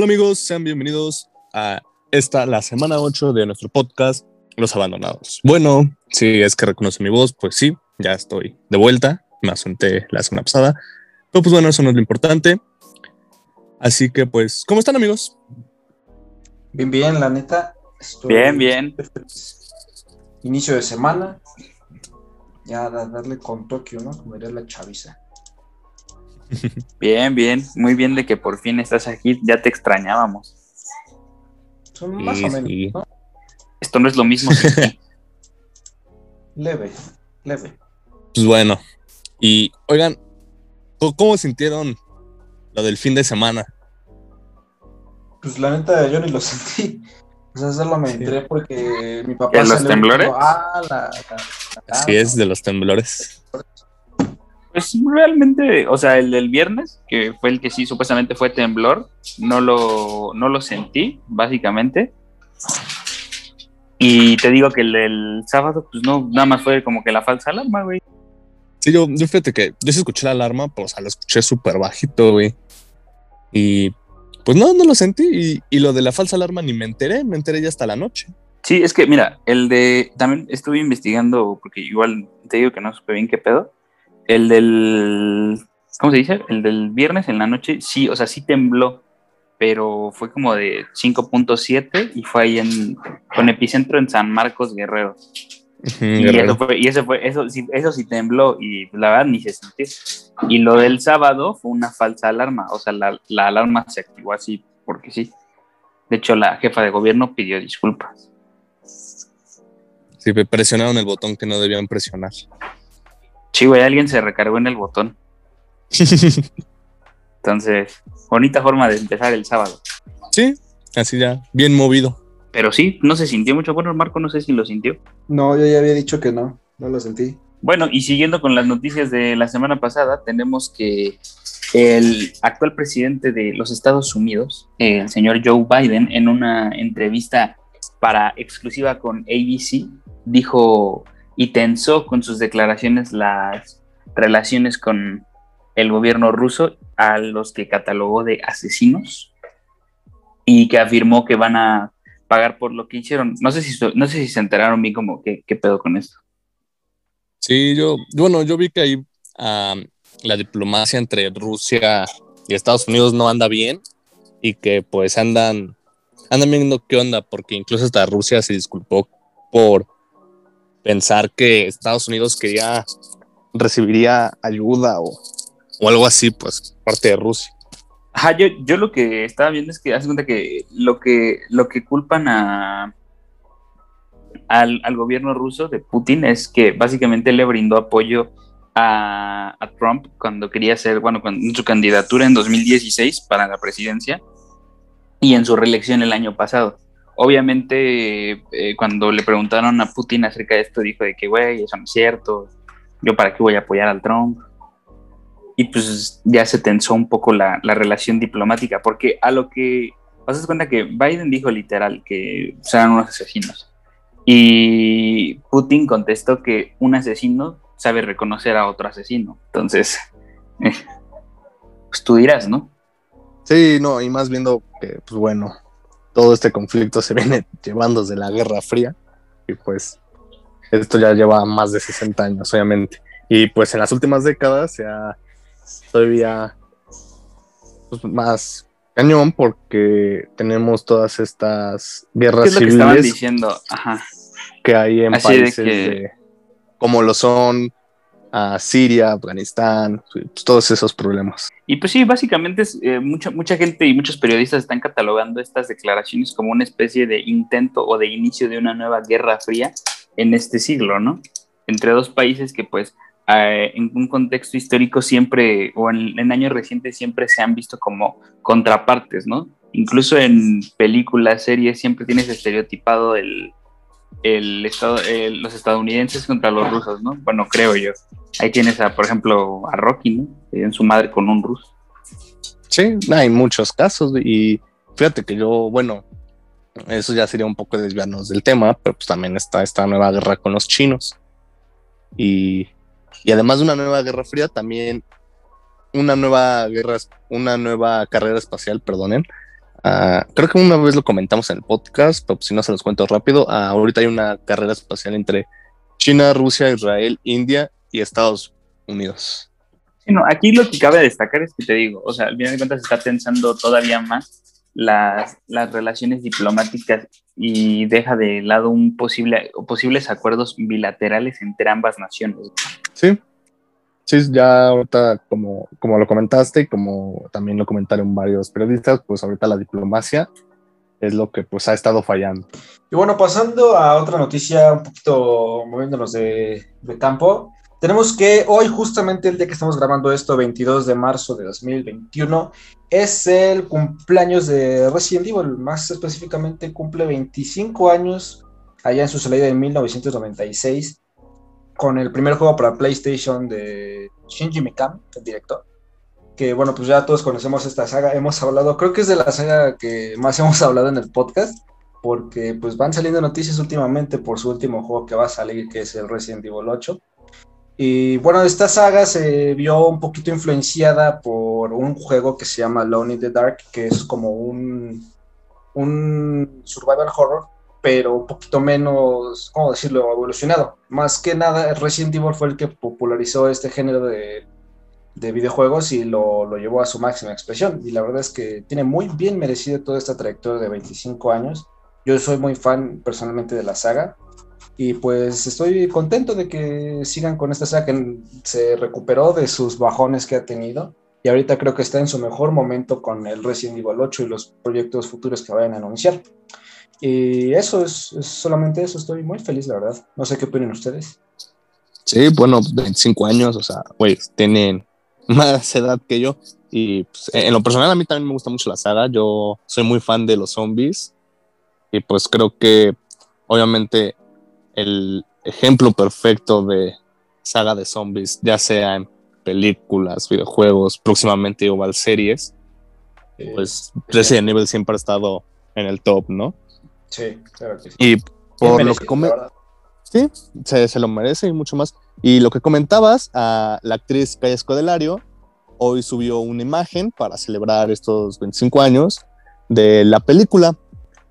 Hola amigos, sean bienvenidos a esta, la semana 8 de nuestro podcast, Los Abandonados. Bueno, si es que reconoce mi voz, pues sí, ya estoy de vuelta, me asunté la semana pasada, pero pues bueno, eso no es lo importante. Así que pues, ¿cómo están amigos? Bien, bien, la neta. bien, bien. Inicio de semana. Ya darle con Tokio, ¿no? Como diría la chaviza. Bien, bien, muy bien de que por fin estás aquí, ya te extrañábamos. Son más o menos, Esto no es lo mismo. leve, leve. Pues bueno, y oigan, ¿cómo sintieron lo del fin de semana? Pues la neta yo ni lo sentí. O sea, solo me entré porque mi papá... ¿De los temblores? ah, Así es, de los temblores. Pues realmente, o sea, el del viernes, que fue el que sí supuestamente fue temblor, no lo, no lo sentí, básicamente. Y te digo que el del sábado, pues no, nada más fue como que la falsa alarma, güey. Sí, yo, yo fíjate que yo sí escuché la alarma, pues o sea, lo escuché súper bajito, güey. Y pues no, no lo sentí. Y, y, lo de la falsa alarma ni me enteré, me enteré ya hasta la noche. Sí, es que mira, el de, también estuve investigando, porque igual te digo que no supe bien qué pedo el del, ¿cómo se dice? El del viernes en la noche, sí, o sea, sí tembló, pero fue como de 5.7 y fue ahí en, con epicentro en San Marcos Guerrero. y, eso fue, y eso fue, eso sí, eso sí tembló y la verdad ni se sintió. Y lo del sábado fue una falsa alarma, o sea, la, la alarma se activó así porque sí. De hecho, la jefa de gobierno pidió disculpas. Sí, presionaron el botón que no debían presionar. Sí, güey, alguien se recargó en el botón. Entonces, bonita forma de empezar el sábado. Sí, así ya, bien movido. Pero sí, no se sintió mucho. Bueno, Marco no sé si lo sintió. No, yo ya había dicho que no, no lo sentí. Bueno, y siguiendo con las noticias de la semana pasada, tenemos que el actual presidente de los Estados Unidos, el señor Joe Biden, en una entrevista para exclusiva con ABC, dijo y tensó con sus declaraciones las relaciones con el gobierno ruso, a los que catalogó de asesinos y que afirmó que van a pagar por lo que hicieron. No sé si, no sé si se enteraron bien como qué, qué pedo con esto. Sí, yo, bueno, yo vi que ahí la diplomacia entre Rusia y Estados Unidos no anda bien y que pues andan, andan viendo qué onda, porque incluso hasta Rusia se disculpó por pensar que Estados Unidos quería recibiría ayuda o, o algo así, pues, parte de Rusia. Ajá, yo, yo lo que estaba viendo es que hace cuenta que lo que, lo que culpan a, al, al, gobierno ruso de Putin es que básicamente le brindó apoyo a, Trump cuando quería ser, bueno, en su candidatura en 2016 para la presidencia y en su reelección el año pasado obviamente eh, cuando le preguntaron a Putin acerca de esto, dijo de que, güey, eso no es cierto, yo para qué voy a apoyar al Trump. Y pues ya se tensó un poco la, la relación diplomática, porque a lo que vas a cuenta que Biden dijo literal que eran unos asesinos. Y Putin contestó que un asesino sabe reconocer a otro asesino. Entonces, pues tú dirás, ¿no? Sí, no, y más viendo que, pues bueno, todo este conflicto se viene llevando desde la Guerra Fría y pues esto ya lleva más de 60 años, obviamente. Y pues en las últimas décadas se ha todavía pues, más cañón porque tenemos todas estas guerras ¿Qué es lo que diciendo? Ajá. que hay en países como lo son a Siria, Afganistán, todos esos problemas. Y pues sí, básicamente eh, mucha, mucha gente y muchos periodistas están catalogando estas declaraciones como una especie de intento o de inicio de una nueva guerra fría en este siglo, ¿no? Entre dos países que pues en un contexto histórico siempre, o en, en años recientes siempre se han visto como contrapartes, ¿no? Incluso en películas, series, siempre tienes estereotipado el, el estado, los estadounidenses contra los rusos, ¿no? Bueno, creo yo. Ahí tienes, a, por ejemplo, a Rocky, ¿no? En su madre con un ruso. Sí, hay muchos casos y fíjate que yo, bueno, eso ya sería un poco desviarnos del tema, pero pues también está esta nueva guerra con los chinos. Y, y además de una nueva guerra fría, también una nueva guerra, una nueva carrera espacial, perdonen, Ah, creo que una vez lo comentamos en el podcast, pero si no se los cuento rápido. Ah, ahorita hay una carrera espacial entre China, Rusia, Israel, India y Estados Unidos. Sí, no, aquí lo que cabe destacar es que te digo, o sea, al final de cuentas se está pensando todavía más las, las relaciones diplomáticas y deja de lado un posible, posibles acuerdos bilaterales entre ambas naciones. Sí, sí, ya ahorita, como, como lo comentaste y como también lo comentaron varios periodistas, pues ahorita la diplomacia es lo que pues ha estado fallando. Y bueno, pasando a otra noticia, un poquito moviéndonos de, de campo, tenemos que hoy, justamente el día que estamos grabando esto, 22 de marzo de 2021, es el cumpleaños de Resident Evil, más específicamente cumple 25 años allá en su salida en 1996 con el primer juego para PlayStation de Shinji Mikami, el director. Que bueno, pues ya todos conocemos esta saga, hemos hablado, creo que es de la saga que más hemos hablado en el podcast, porque pues van saliendo noticias últimamente por su último juego que va a salir, que es el Resident Evil 8 y bueno, esta saga se vio un poquito influenciada por un juego que se llama Alone in the Dark, que es como un, un survival horror, pero un poquito menos, ¿cómo decirlo?, evolucionado. Más que nada, Resident Evil fue el que popularizó este género de, de videojuegos y lo, lo, llevó a su máxima expresión. Y la verdad es que tiene muy bien merecido toda esta trayectoria de 25 años. Yo soy muy fan personalmente de la saga. Y pues estoy contento de que sigan con esta saga que se recuperó de sus bajones que ha tenido. Y ahorita creo que está en su mejor momento con el Resident Evil 8 y los proyectos futuros que vayan a anunciar. Y eso es, solamente eso. Estoy muy feliz, la verdad. No sé qué opinan ustedes. Sí, bueno, 25 años, o sea, güey, tienen más edad que yo. Y pues, en lo personal, a mí también me gusta mucho la saga. Yo soy muy fan de los zombies. Y pues creo que, obviamente, el ejemplo perfecto de saga de zombies, ya sea en películas, videojuegos, próximamente igual series, pues Resident Evil siempre ha estado en el top, ¿no? Sí, claro que sí. Y por lo que come... Sí, se, lo merece y mucho más. Y lo que comentabas, a la actriz Calle Escodelario hoy subió una imagen para celebrar estos 25 años de la película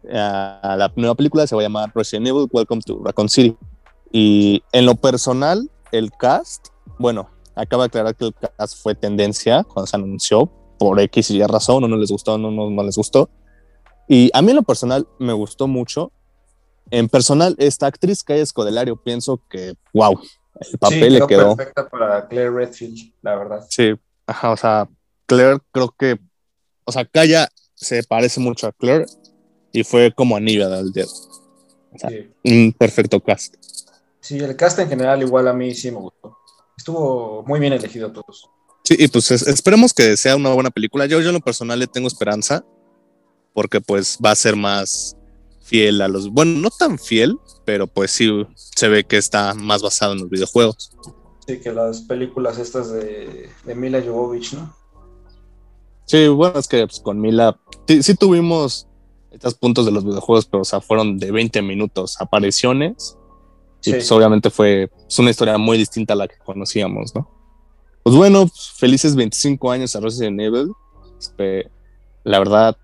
la nueva película se va a llamar Resident Evil Welcome to Raccoon City. Y en lo personal, el cast, bueno, acaba de aclarar que el cast fue tendencia cuando se anunció por X y Y razón, no les gustó, no, no, les gustó. Y a mí en lo personal me gustó mucho. En personal, esta actriz hay Escodelario, pienso que, wow, el papel le quedó. perfecta para Claire Redfield, la verdad. Sí, ajá, o sea, Claire creo que, o sea, Kaya se parece mucho a Claire y fue como anillo al dedo. Un perfecto cast. Sí, el cast en general igual a mí sí me gustó. Estuvo muy bien elegido todos. Sí, y pues esperemos que sea una buena película. Yo, yo en lo personal le tengo esperanza porque pues va a ser más fiel a los, bueno, no tan fiel, pero pues sí se ve que está más basado en los videojuegos. Sí, que las películas estas de, de Mila Jovovich, ¿no? Sí, bueno, es que pues, con Mila sí tuvimos estos puntos de los videojuegos, pero o sea, fueron de 20 minutos apariciones. Y pues obviamente fue una historia muy distinta a la que conocíamos, ¿no? Pues bueno, felices 25 años a Resident Evil. La verdad,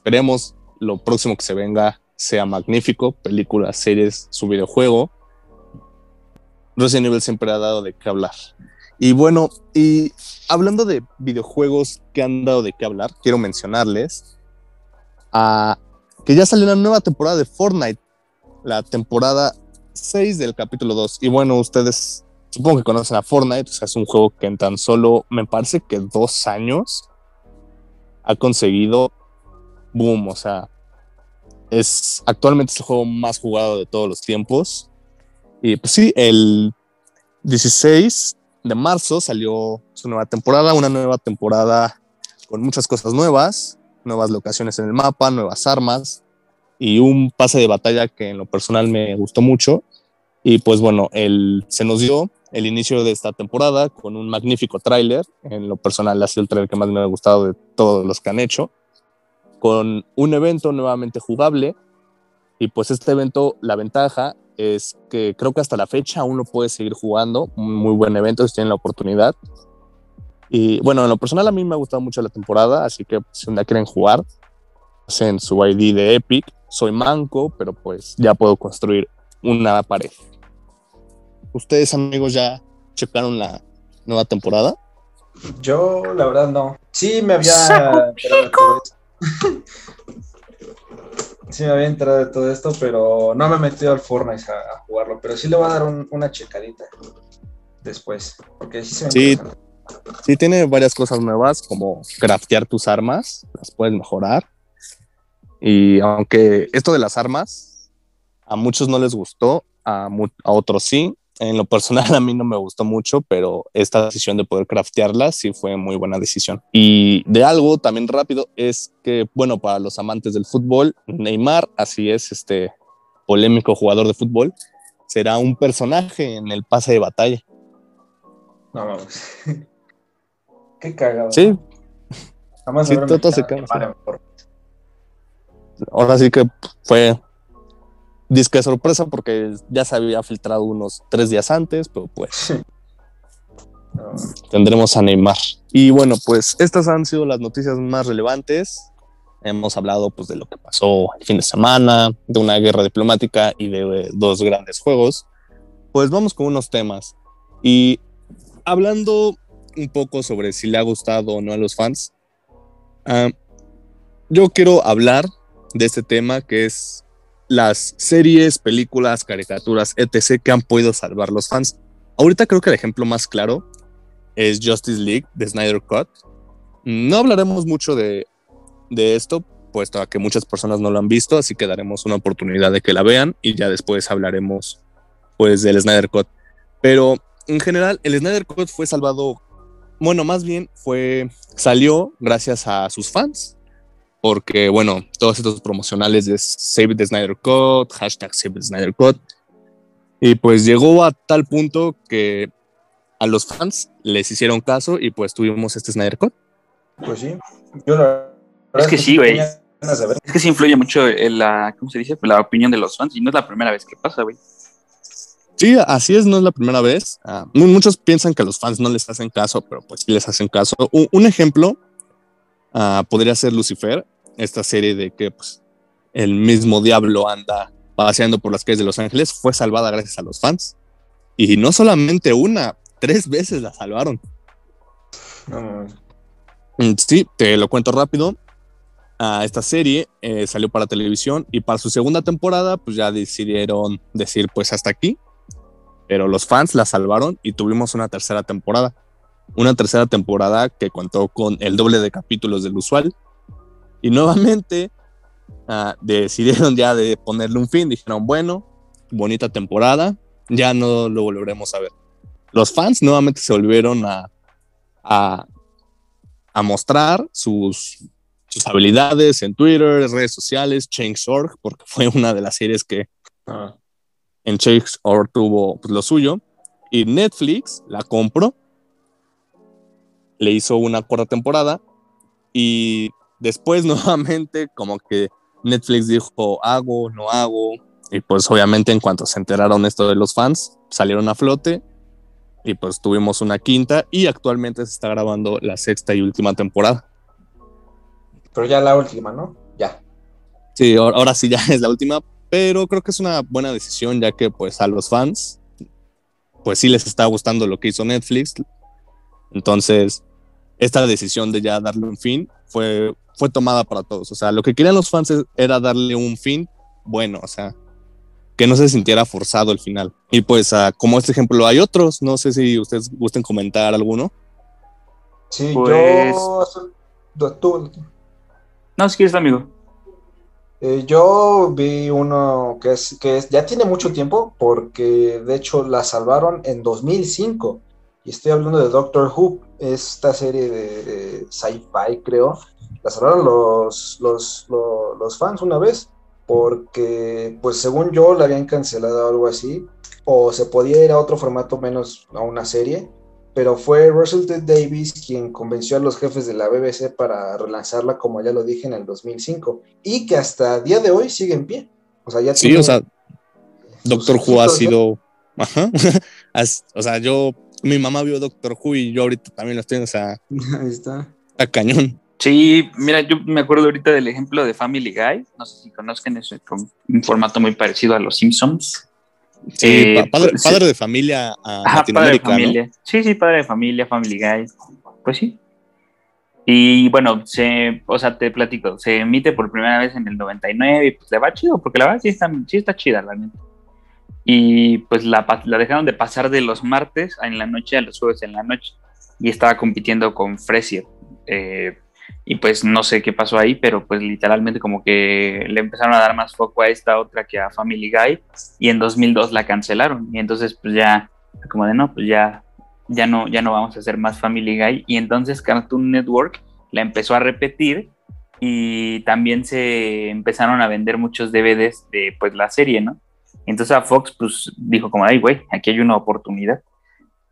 esperemos lo próximo que se venga sea magnífico, películas, series, su videojuego. Resident Evil siempre ha dado de qué hablar. Y bueno, y hablando de videojuegos que han dado de qué hablar, quiero mencionarles que ya salió una nueva temporada de Fortnite, la temporada 6 del capítulo 2. Y bueno, ustedes supongo que conocen a Fortnite, o sea, es un juego que en tan solo, me parece que dos años ha conseguido boom, o sea, es actualmente el juego más jugado de todos los tiempos. Y pues sí, el 16 de marzo salió su nueva temporada, una nueva temporada con muchas cosas nuevas nuevas locaciones en el mapa, nuevas armas y un pase de batalla que en lo personal me gustó mucho. Y pues bueno, el, se nos dio el inicio de esta temporada con un magnífico tráiler. En lo personal ha sido el tráiler que más me ha gustado de todos los que han hecho. Con un evento nuevamente jugable. Y pues este evento, la ventaja es que creo que hasta la fecha aún lo puede seguir jugando. Un muy buen evento si tienen la oportunidad. Y bueno, en lo personal a mí me ha gustado mucho la temporada, así que si un día quieren jugar, en su ID de Epic, soy manco, pero pues ya puedo construir una pared. ¿Ustedes amigos ya checaron la nueva temporada? Yo, la verdad, no. Sí, me había. sí, me había enterado de todo esto, pero no me he metido al Fortnite a, a jugarlo. Pero sí le voy a dar un- una checadita después. Porque sí se me Sí. tiene varias cosas nuevas, como craftear tus armas, las puedes mejorar. Y aunque esto de las armas a muchos no les gustó, a otros sí. En lo personal a mí no me gustó mucho, pero esta decisión de poder craftearlas sí fue muy buena decisión. Y de algo también rápido es que, bueno, para los amantes del fútbol, Neymar, así es, este polémico jugador de fútbol, será un personaje en el pase de batalla. No mames. Qué cagado. Sí, Jamás Sí, todo se caga, ahora sí que fue disque sorpresa porque ya se había filtrado unos tres días antes, pero pues tendremos a Neymar. Y bueno, pues estas han sido las noticias más relevantes. Hemos hablado pues de lo que pasó el fin de semana, de una guerra diplomática y de eh, dos grandes juegos. Pues vamos con unos temas. Y hablando un poco sobre si le ha gustado o no a los fans, ah, yo quiero hablar de este tema que es las series, películas, caricaturas, etc. que han podido salvar los fans. Ahorita creo que el ejemplo más claro es Justice League de Snyder Cut. No hablaremos mucho de, de esto, puesto a que muchas personas no lo han visto, así que daremos una oportunidad de que la vean y ya después hablaremos pues del Snyder Cut. Pero en general, el Snyder Cut fue salvado, bueno, más bien fue, salió gracias a sus fans, porque bueno, todos estos promocionales de Save the Snyder Cut, hashtag Save the Snyder Cut, y pues llegó a tal punto que a los fans les hicieron caso y pues tuvimos este Snyder Cut. Pues sí. Yo la verdad Es que sí, güey. Es que sí influye mucho en la, ¿cómo se dice? La opinión de los fans y no es la primera vez que pasa, güey. Sí, así es, no es la primera vez. Ah, mu- muchos piensan que a los fans no les hacen caso, pero pues sí les hacen caso. Un, un ejemplo ah, podría ser Lucifer, esta serie de que pues, el mismo diablo anda paseando por las calles de Los Ángeles, fue salvada gracias a los fans. Y no solamente una, tres veces la salvaron. No. Mm, Sí, te lo cuento rápido. Ah, esta serie eh, salió para televisión y para su segunda temporada, pues ya decidieron decir, pues hasta aquí. Pero los fans la salvaron y tuvimos una tercera temporada. Una tercera temporada que contó con el doble de capítulos del usual. Y nuevamente ah, decidieron ya de ponerle un fin. Dijeron, bueno, bonita temporada, ya no lo volveremos a ver. Los fans nuevamente se volvieron a, a a mostrar sus, sus habilidades en Twitter, redes sociales, Change.org, porque fue una de las series que Ah, en Change.org tuvo pues, lo suyo. Y Netflix la compró, le hizo una cuarta temporada y después nuevamente como que Netflix dijo hago, no hago. Y pues obviamente en cuanto se enteraron esto de los fans, salieron a flote y pues tuvimos una quinta y actualmente se está grabando la sexta y última temporada. Pero ya la última, ¿no? Ya. Sí, ahora sí ya es la última, pero creo que es una buena decisión ya que pues a los fans pues sí les está gustando lo que hizo Netflix. Entonces, esta decisión de ya darle un fin fue, fue tomada para todos. O sea, lo que querían los fans es- era darle un fin bueno, o sea, que no se sintiera forzado el final. Y pues, ah, como este ejemplo, hay otros. No sé si ustedes gusten comentar alguno. Sí, Pues- yo. tú- tú- No, si quieres, amigo. Eh, yo vi uno que es, que es, ya tiene mucho tiempo porque de hecho la salvaron en 2005 y estoy hablando de Doctor Who, esta serie de, de sci-fi creo, la salvaron los, los, los, los fans una vez porque pues según yo la habían cancelado o algo así o se podía ir a otro formato menos a una serie pero fue Russell T. Davis quien convenció a los jefes de la BBC para relanzarla, como ya lo dije, en el 2005, y que hasta día de hoy sigue en pie. O sea, ya Sí, tiene o sea, Doctor Who ha sido. Ajá. O sea, yo. Mi mamá vio Doctor Who y yo ahorita también lo estoy, o sea, Ahí está. está cañón. Sí, mira, yo me acuerdo ahorita del ejemplo de Family Guy. No sé si conozcan, es un formato muy parecido a Los Simpsons. Sí, Eh, padre, pues, padre de familia a Ajá, padre de Latinoamérica, ¿no? familia. Sí, sí, padre de familia, Family Guy. Pues sí. Y bueno, se, o sea, te platico, se emite por primera vez en el 99 y pues le va chido, porque la verdad sí está, sí está chida, la neta. Y pues la, dejaron de pasar de los martes en la noche a los jueves en la noche. Y estaba compitiendo con Fresier. Eh, y pues no sé qué pasó ahí, pero pues literalmente como que le empezaron a dar más foco a esta otra que a Family Guy. Y en 2002 la cancelaron. Y entonces pues ya, como de no, pues ya ya no, ya no vamos a hacer más Family Guy. Y entonces Cartoon Network la empezó a repetir y también se empezaron a vender muchos DVDs de pues la serie, ¿no? Entonces a Fox pues dijo como, ay güey, aquí hay una oportunidad.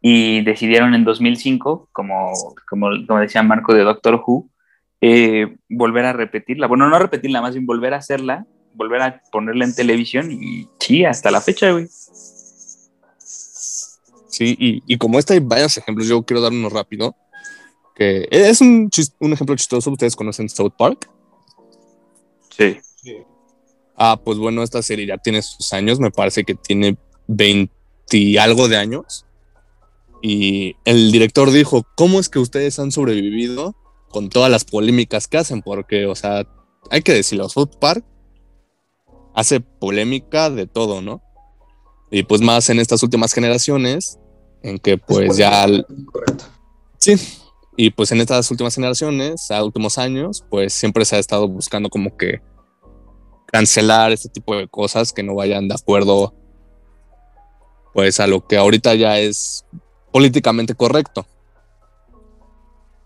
Y decidieron en 2005, como, como, como decía Marco de Doctor Who, eh, volver a repetirla. Bueno, no repetirla, más bien volver a hacerla, volver a ponerla en televisión y sí, hasta la fecha, güey. Sí, y, y como este hay varios ejemplos, yo quiero dar uno rápido. Que es un, un ejemplo chistoso. Ustedes conocen South Park. Sí. Ah, pues bueno, esta serie ya tiene sus años. Me parece que tiene 20 y algo de años. Y el director dijo: ¿Cómo es que ustedes han sobrevivido con todas las polémicas que hacen? Porque, o sea, hay que decirlo, South Park hace polémica de todo, ¿no? Y pues más en estas últimas generaciones, en que pues ya Correcto. Sí, y pues en estas últimas generaciones, a últimos años, pues siempre se ha estado buscando como que cancelar este tipo de cosas que no vayan de acuerdo pues a lo que ahorita ya es políticamente correcto.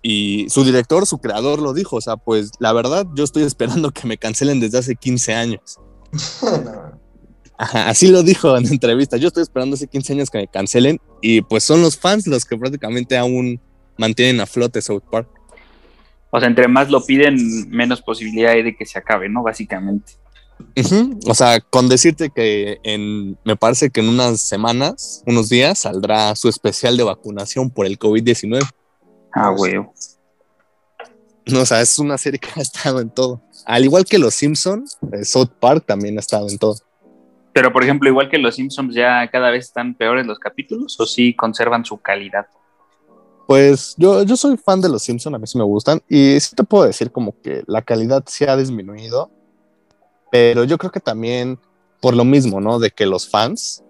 Y su director, su creador lo dijo, o sea, pues la verdad yo estoy esperando que me cancelen desde hace 15 años. Ajá, así lo dijo en entrevista. Yo estoy esperando hace 15 años que me cancelen y pues son los fans los que prácticamente aún mantienen a flote South Park. O sea, entre más lo piden, menos posibilidad hay de que se acabe, ¿no? Básicamente. O sea, con decirte que en, me parece que en unas semanas, unos días, saldrá su especial de vacunación por el COVID-19. Ah, güey. No, o sea, es una serie que ha estado en todo. Al igual que Los Simpsons, South Park también ha estado en todo. Pero, por ejemplo, igual que los Simpsons, ya cada vez están peores los capítulos, o sí conservan su calidad. Pues yo, yo soy fan de Los Simpsons, a mí sí me gustan. Y sí te puedo decir como que la calidad sí ha disminuido. Pero yo creo que también por lo mismo, ¿no? De que los fans,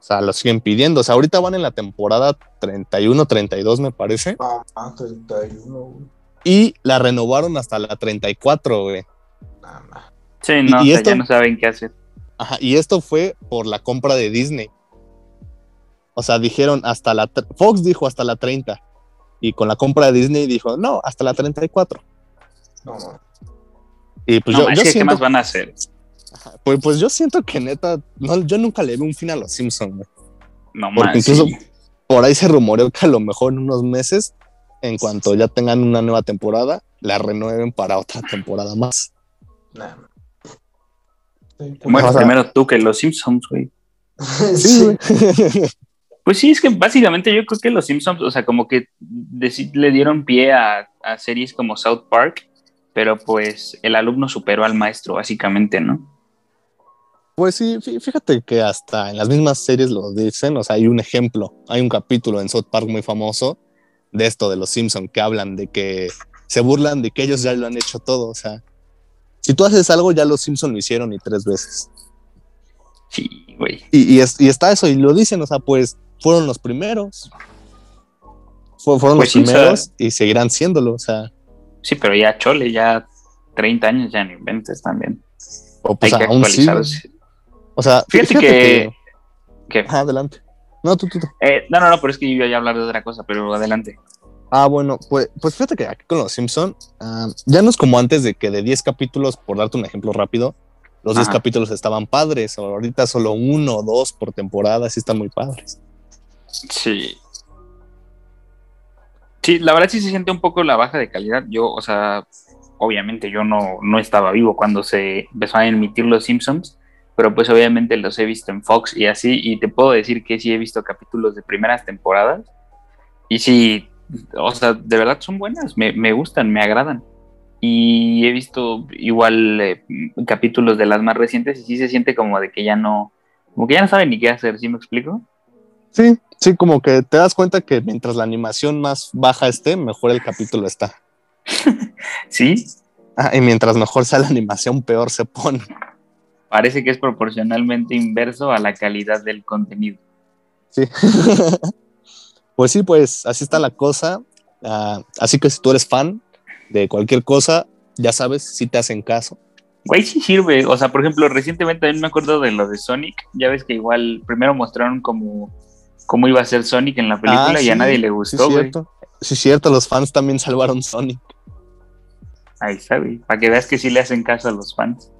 o sea, lo siguen pidiendo. O sea, ahorita van en la temporada 31, 32, me parece. Ah, 31, güey. Y la renovaron hasta la 34, güey. Sí, no, Y- y esto- ya no saben qué hacer. Ajá, y esto fue por la compra de Disney. O sea, dijeron hasta la... Fox dijo hasta la 30. Y con la compra de Disney dijo, no, hasta la 34. No, no. Y pues no, yo, yo que, ¿qué siento, más van a hacer? pues, pues yo siento que neta, no, yo nunca le vi un fin a los Simpsons, güey. No Porque más. incluso sí. por ahí se rumoreó que a lo mejor en unos meses, en cuanto ya tengan una nueva temporada, la renueven para otra temporada más. Nah, nah. Sí, Bueno, primero tú que los Simpsons, güey. sí, güey. Pues sí, es que básicamente yo creo que los Simpsons, o sea, como que le dieron pie a, a series como South Park, pero pues el alumno superó al maestro, básicamente, ¿no? Pues sí, fí- fíjate que hasta en las mismas series lo dicen, o sea, hay un ejemplo, hay un capítulo en South Park muy famoso de esto de los Simpson que hablan de que se burlan de que ellos ya lo han hecho todo, o sea, si tú haces algo ya los Simpson lo hicieron y tres veces. Sí, güey. Y, y, es- y está eso, y lo dicen, o sea, pues fueron los primeros. Fu- fueron Pues los sí, o primeros sea- y seguirán siéndolo, o sea, Sí, pero ya chole, ya 30 años ya no inventes también. o pues Hay que aún sí. O sea, fí- Fíjate que- que- adelante. No, tú, tú, tú. eh, no, no, no, pero es que yo iba a hablar de otra cosa, pero adelante. Ah, bueno, pues, pues fíjate que aquí con los Simpson ah, ya no es como antes de que de 10 capítulos, por darte un ejemplo rápido, los 10 Ajá. capítulos estaban padres. Ahorita solo uno o dos por temporada, sí están muy padres. Sí. Sí, la verdad sí se siente un poco la baja de calidad. Yo, o sea, obviamente yo no, no estaba vivo cuando se empezó a emitir Los Simpsons, pero pues obviamente los he visto en Fox y así, y te puedo decir que sí he visto capítulos de primeras temporadas, y sí, o sea, de verdad son buenas, me, me gustan, me agradan. Y he visto igual eh, capítulos de las más recientes y sí se siente como de que ya no, como que ya no saben ni qué hacer, ¿sí me explico? Sí, sí, como que te das cuenta que mientras la animación más baja esté, mejor el capítulo está. sí. Ah, y mientras mejor sea la animación, peor se pone. Parece que es proporcionalmente inverso a la calidad del contenido. Sí. pues sí, pues así está la cosa. Ah, así que si tú eres fan, de cualquier cosa, ya sabes, si te hacen caso. Güey, sí sirve. O sea, por ejemplo, recientemente también me acuerdo de lo de Sonic. Ya ves que igual primero mostraron como cómo iba a ser Sonic en la película y a nadie le gustó, sí, cierto. Sí, cierto, los fans también salvaron Sonic. Ahí está, güey. Para que veas que sí le hacen caso a los fans.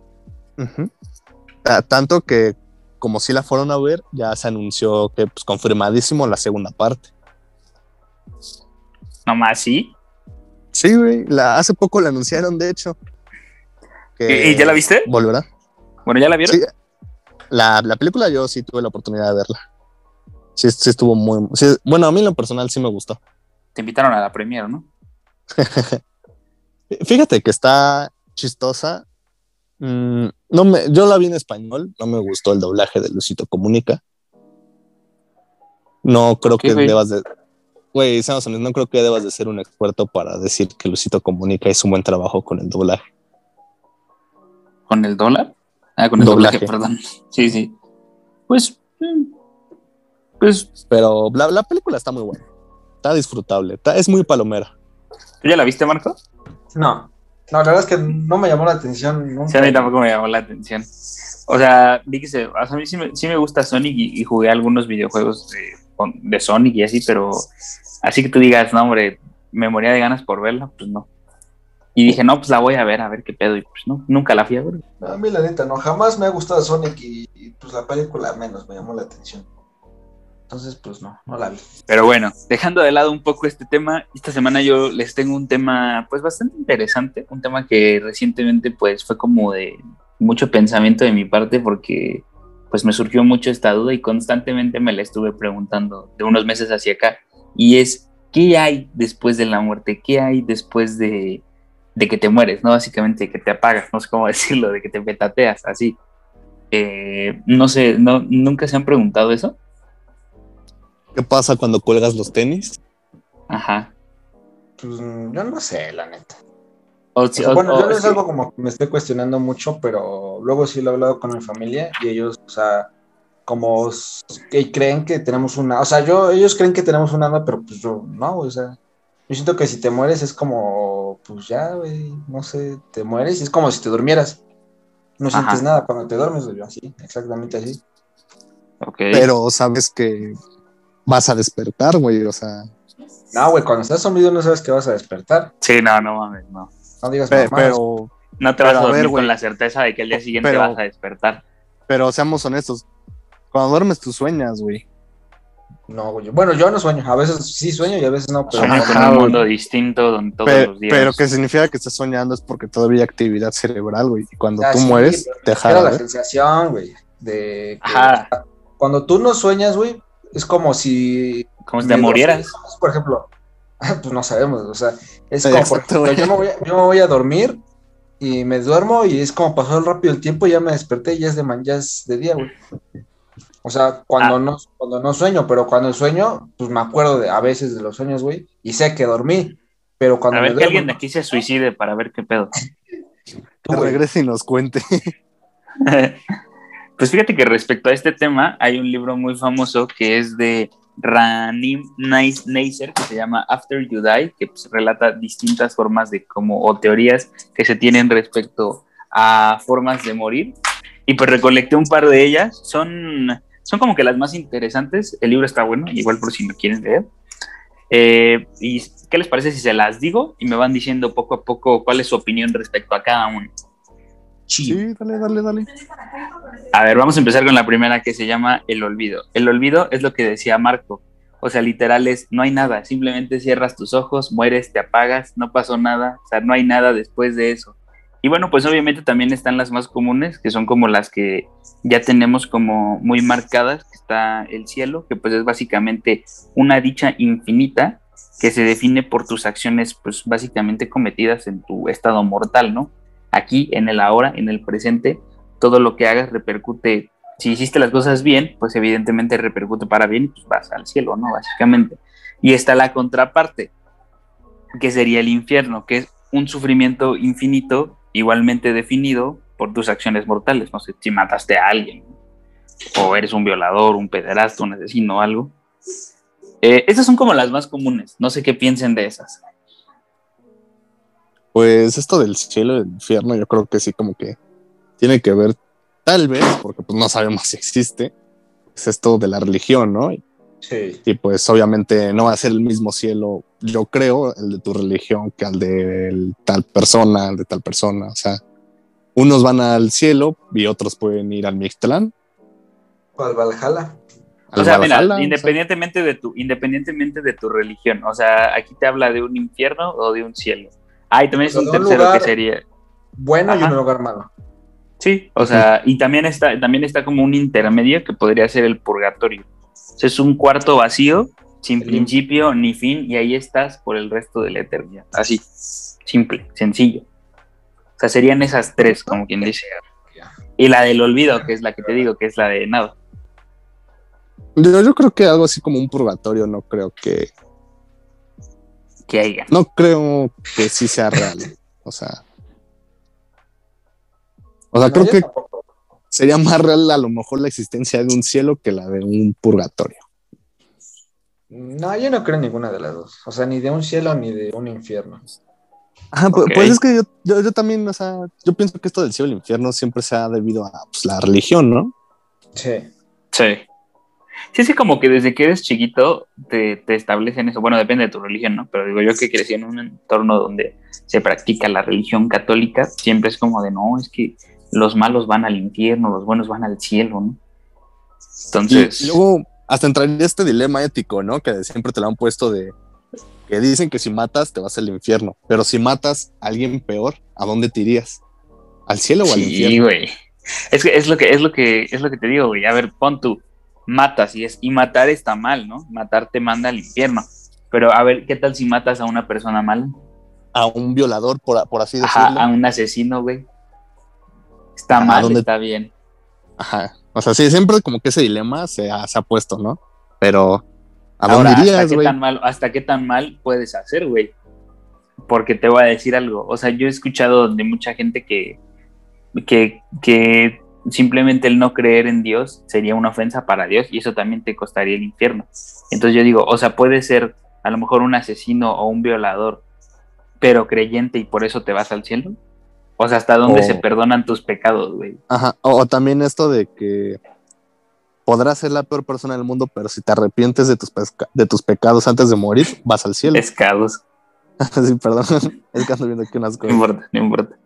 Ah, tanto que, como si la fueron a ver, ya se anunció que, pues, confirmadísimo la segunda parte. ¿Nomás sí? Sí, güey, la, hace poco la anunciaron, de hecho. ¿Y ya la viste? Volverá. Bueno, ¿ya la vieron? Sí, la, película yo sí tuve la oportunidad de verla. Sí, sí estuvo muy... bueno, a mí en lo personal sí me gustó. Te invitaron a la premiere, ¿no? Fíjate que está chistosa. Mm, no me, yo la vi en español, no me gustó el doblaje de Lucito Comunica. No creo que debas de, Güey, no creo que debas de ser un experto para decir que Lucito Comunica hizo un buen trabajo con el doblaje. ¿Con el dólar? Ah, con el doblaje, perdón. Sí, sí. Pues, mm, pues. Pero la, película está muy buena. Está disfrutable. es muy palomera. ¿Tú ya la viste, Marco? No. No, la verdad es que no me llamó la atención. Nunca. Sí, a mí tampoco me llamó la atención. O sea, vi que se, a mí sí me, sí me gusta Sonic y, y, jugué algunos videojuegos de, de Sonic y así, pero así que tú digas, no, hombre, me moría de ganas por verla, pues no. Y dije, no, pues la voy a ver, a ver qué pedo. Y pues no, nunca la fui a ver. A mí la neta, no, jamás me ha gustado Sonic y, pues la película menos me llamó la atención. Entonces, pues no, no la vi. Pero bueno, dejando de lado un poco este tema, esta semana yo les tengo un tema pues bastante interesante, un tema que recientemente pues fue como de mucho pensamiento de mi parte porque pues me surgió mucho esta duda y constantemente me la estuve preguntando de unos meses hacia acá. Y es, ¿qué hay después de la muerte? ¿Qué hay después de, que te mueres? ¿No? Básicamente, que te apagas, no sé cómo decirlo, de que te petateas, así. Eh, no sé, no, ¿nunca se han preguntado eso? ¿Qué pasa cuando cuelgas los tenis? Ajá. Pues yo no sé, la neta bueno, yo no es algo como que me estoy cuestionando mucho, pero luego sí lo he hablado con mi familia y ellos, o sea, como que creen que tenemos una, o sea, yo, ellos creen que tenemos un alma, pero pues yo no, o sea, yo siento que si te mueres es como, pues ya, güey, no sé, te mueres y es como si te durmieras. No sientes nada cuando te duermes, güey, así, exactamente así. Okay. Pero sabes que vas a despertar, güey, o sea. No, güey, cuando estás dormido no sabes que vas a despertar. Sí, no, no mames, no. No digas pero, no te vas a dormir con la certeza de que el día siguiente vas a despertar. Pero seamos honestos, cuando duermes tú sueñas, güey. No, güey. Bueno, yo no sueño. A veces sí sueño y a veces no. Pero Sueño con un mundo distinto donde todos los días. Pero que significa que estás soñando es porque todavía hay actividad cerebral, güey. Y cuando tú mueres, te jala. la sensación, güey. De cuando tú no sueñas, güey, es como si. Como si te murieras. Por ejemplo, pues no sabemos, o sea, es como, yo, me voy a, yo me voy a dormir y me duermo y es como pasó rápido el tiempo y ya me desperté y ya es de, ya es de día, güey. O sea, cuando, ah. no, cuando no sueño, pero cuando sueño, pues me acuerdo de, a veces de los sueños, güey, y sé que dormí, pero cuando... A ver que alguien de aquí se suicide para ver qué pedo. Que regrese y nos cuente. pues fíjate que respecto a este tema, hay un libro muy famoso que es de Ranim Neisser, que se llama After You Die, que pues, relata distintas formas de cómo, o teorías que se tienen respecto a formas de morir. Y pues recolecté un par de ellas. Son, son como que las más interesantes. El libro está bueno, igual por si no quieren leer. Eh, ¿Y qué les parece si se las digo? Y me van diciendo poco a poco cuál es su opinión respecto a cada uno. Sí, dale, dale, dale. A ver, vamos a empezar con la primera que se llama el olvido. El olvido es lo que decía Marco. O sea, literal es, no hay nada, simplemente cierras tus ojos, mueres, te apagas, no pasó nada, o sea, no hay nada después de eso. Y bueno, pues obviamente también están las más comunes, que son como las que ya tenemos como muy marcadas, que está el cielo, que pues es básicamente una dicha infinita que se define por tus acciones, pues básicamente cometidas en tu estado mortal, ¿no? Aquí, en el ahora, en el presente, todo lo que hagas repercute. Si hiciste las cosas bien, pues evidentemente repercute para bien y pues vas al cielo, ¿no? Básicamente. Y está la contraparte, que sería el infierno, que es un sufrimiento infinito, igualmente definido por tus acciones mortales. No sé, si mataste a alguien, o eres un violador, un pederasta, un asesino algo. Eh, esas son como las más comunes. No sé qué piensen de esas. Pues esto del cielo y del infierno, yo creo que sí, como que tiene que ver, tal vez, porque pues no sabemos si existe, es esto de la religión, ¿no? Sí. Y pues obviamente no va a ser el mismo cielo, yo creo, el de tu religión que al de tal persona, el de tal persona. O sea, unos van al cielo y otros pueden ir al Mictlán. O al Valhalla. O sea, mira, independientemente, de tu, independientemente de tu religión, o sea, aquí te habla de un infierno o de un cielo. Ah, y también es un tercero que sería. Bueno y un lugar malo. Sí, o sea, y también está, también está como un intermedio que podría ser el purgatorio. es un cuarto vacío, sin principio ni fin, y ahí estás por el resto de la eternidad. Así, simple, sencillo. O sea, serían esas tres, como quien dice. Y la del olvido, que es la que te digo, que es la de nada. Yo, creo que algo así como un purgatorio, no creo que. Que haya. No creo que sí sea real. o sea. O sea, creo que sería más real a lo mejor la existencia de un cielo que la de un purgatorio. No, yo no creo en ninguna de las dos. O sea, ni de un cielo ni de un infierno. Ajá, pues, pues es que yo, también, o sea, yo pienso que esto del cielo y el infierno siempre se ha debido a pues, la religión, ¿no? Sí. Sí. Sí, sí, como que desde que eres chiquito te, te, establecen eso. Bueno, depende de tu religión, ¿no? Pero digo yo que crecí en un entorno donde se practica la religión católica, siempre es como de, no, es que los malos van al infierno, los buenos van al cielo, ¿no? Entonces... Y, luego hasta entraría este dilema ético, ¿no? Que siempre te lo han puesto de que dicen que si matas te vas al infierno, pero si matas a alguien peor, ¿a dónde te irías? ¿Al cielo o al infierno? Sí, güey. Es que es lo que es lo que es lo que te digo, güey. A ver, pon tú matas y es y matar está mal, ¿no? Matar te manda al infierno. Pero a ver, ¿qué tal si matas a una persona mal? A un violador, por, por así decirlo. a un asesino, güey. Está mal, está bien. Ajá. O sea, sí, siempre como que ese dilema se ha, se ha puesto, ¿no? Pero, ¿a dónde irías, ¿hasta qué, tan mal, ¿Hasta qué tan mal puedes hacer, güey? Porque te voy a decir algo. O sea, yo he escuchado de mucha gente que, que, que simplemente el no creer en Dios sería una ofensa para Dios y eso también te costaría el infierno. Entonces yo digo, o sea, puede ser a lo mejor un asesino o un violador, pero creyente y por eso te vas al cielo. O sea, hasta dónde se perdonan tus pecados, güey. Ajá, o, también esto de que podrás ser la peor persona del mundo, pero si te arrepientes de tus, de tus pecados antes de morir, vas al cielo. Pescados. sí, perdón. Es que ando viendo aquí unas cosas. No importa, no importa.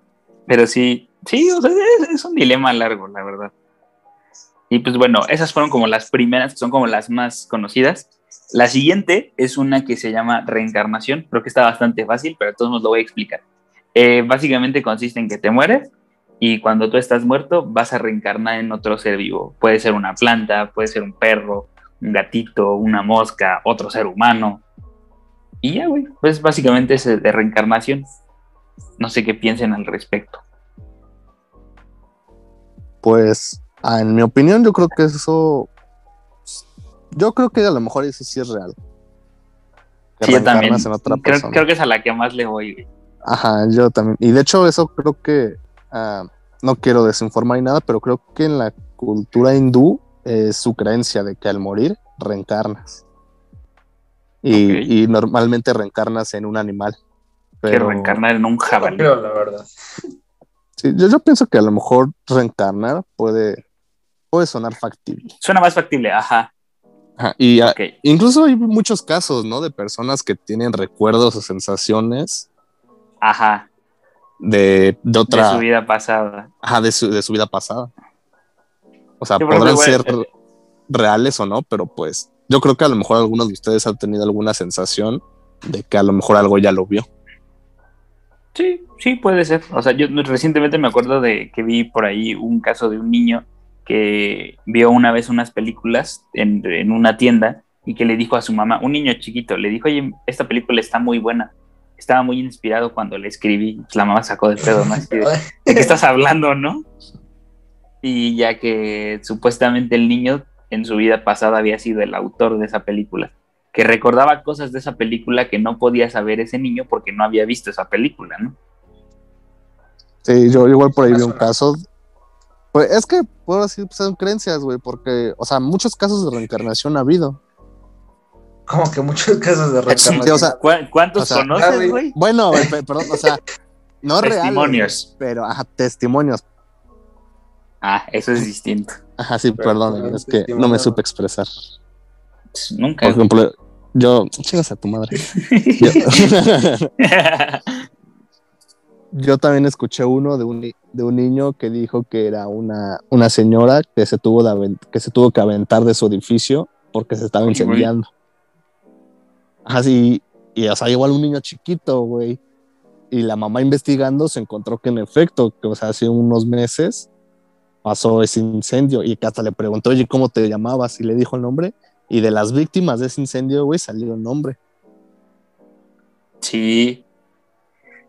Pero sí, sí, o es, un dilema largo, la verdad. Y pues bueno, esas fueron como las primeras, que son como las más conocidas. La siguiente es una que se llama reencarnación. Creo que está bastante fácil, pero todos nos lo voy a explicar. Eh, básicamente consiste en que te mueres y cuando tú estás muerto vas a reencarnar en otro ser vivo. Puede ser una planta, puede ser un perro, un gatito, una mosca, otro ser humano. Y ya, güey, pues básicamente es de reencarnación. No sé qué piensen al respecto. Pues, ah, en mi opinión, yo creo que eso. Yo creo que a lo mejor eso sí es real. sí, yo también. Creo, que es a la que más le voy. Ajá, yo también. Y de hecho, eso creo que. Ah, no quiero desinformar ni nada, pero creo que en la cultura hindú es su creencia de que al morir reencarnas. y, normalmente reencarnas en un animal. Que reencarnar en un jabalí. la verdad. Sí, yo, pienso que a lo mejor reencarnar puede, puede sonar factible. Suena más factible, ajá. y incluso hay muchos casos, ¿no? De personas que tienen recuerdos o sensaciones. Ajá. De, de otra. De su vida pasada. Ajá, de su, de su vida pasada. O sea, podrán ser reales o no, pero pues yo creo que a lo mejor algunos de ustedes han tenido alguna sensación de que a lo mejor algo ya lo vio. Sí, sí, puede ser. O sea, yo recientemente me acuerdo de que vi por ahí un caso de un niño que vio una vez unas películas en, una tienda y que le dijo a su mamá, un niño chiquito, le dijo, oye, esta película está muy buena. Estaba muy inspirado cuando le escribí. La mamá sacó de pedo, de, ¿De qué estás hablando, no? Y ya que supuestamente el niño en su vida pasada había sido el autor de esa película, que recordaba cosas de esa película que no podía saber ese niño porque no había visto esa película, ¿no? Sí, yo igual por ahí vi un caso. Pues es que puedo decir, pues son creencias, güey, porque, o sea, muchos casos de reencarnación ha habido. Como que muchos casos de reencarnación. Sí, o sea, ¿Cu- ¿Cuántos o sea, conoces, güey? Bueno, perdón, o sea, no reales. Testimonios. Pero, ajá, testimonios. Ah, eso es distinto. Ajá, sí, Pero, perdón, pero es que no me supe expresar. Nunca. Por ejemplo, yo, chingas a tu madre. Yo, yo también escuché uno de un, de un niño que dijo que era una, una señora que se, tuvo de que se tuvo que aventar de su edificio porque se estaba incendiando. Así, y o sea, igual un niño chiquito, güey. Y la mamá investigando se encontró que en efecto, que o sea, hace unos meses pasó ese incendio y que hasta le preguntó, oye, ¿cómo te llamabas? Y le dijo el nombre. Y de las víctimas de ese incendio, güey, salió el nombre. sí,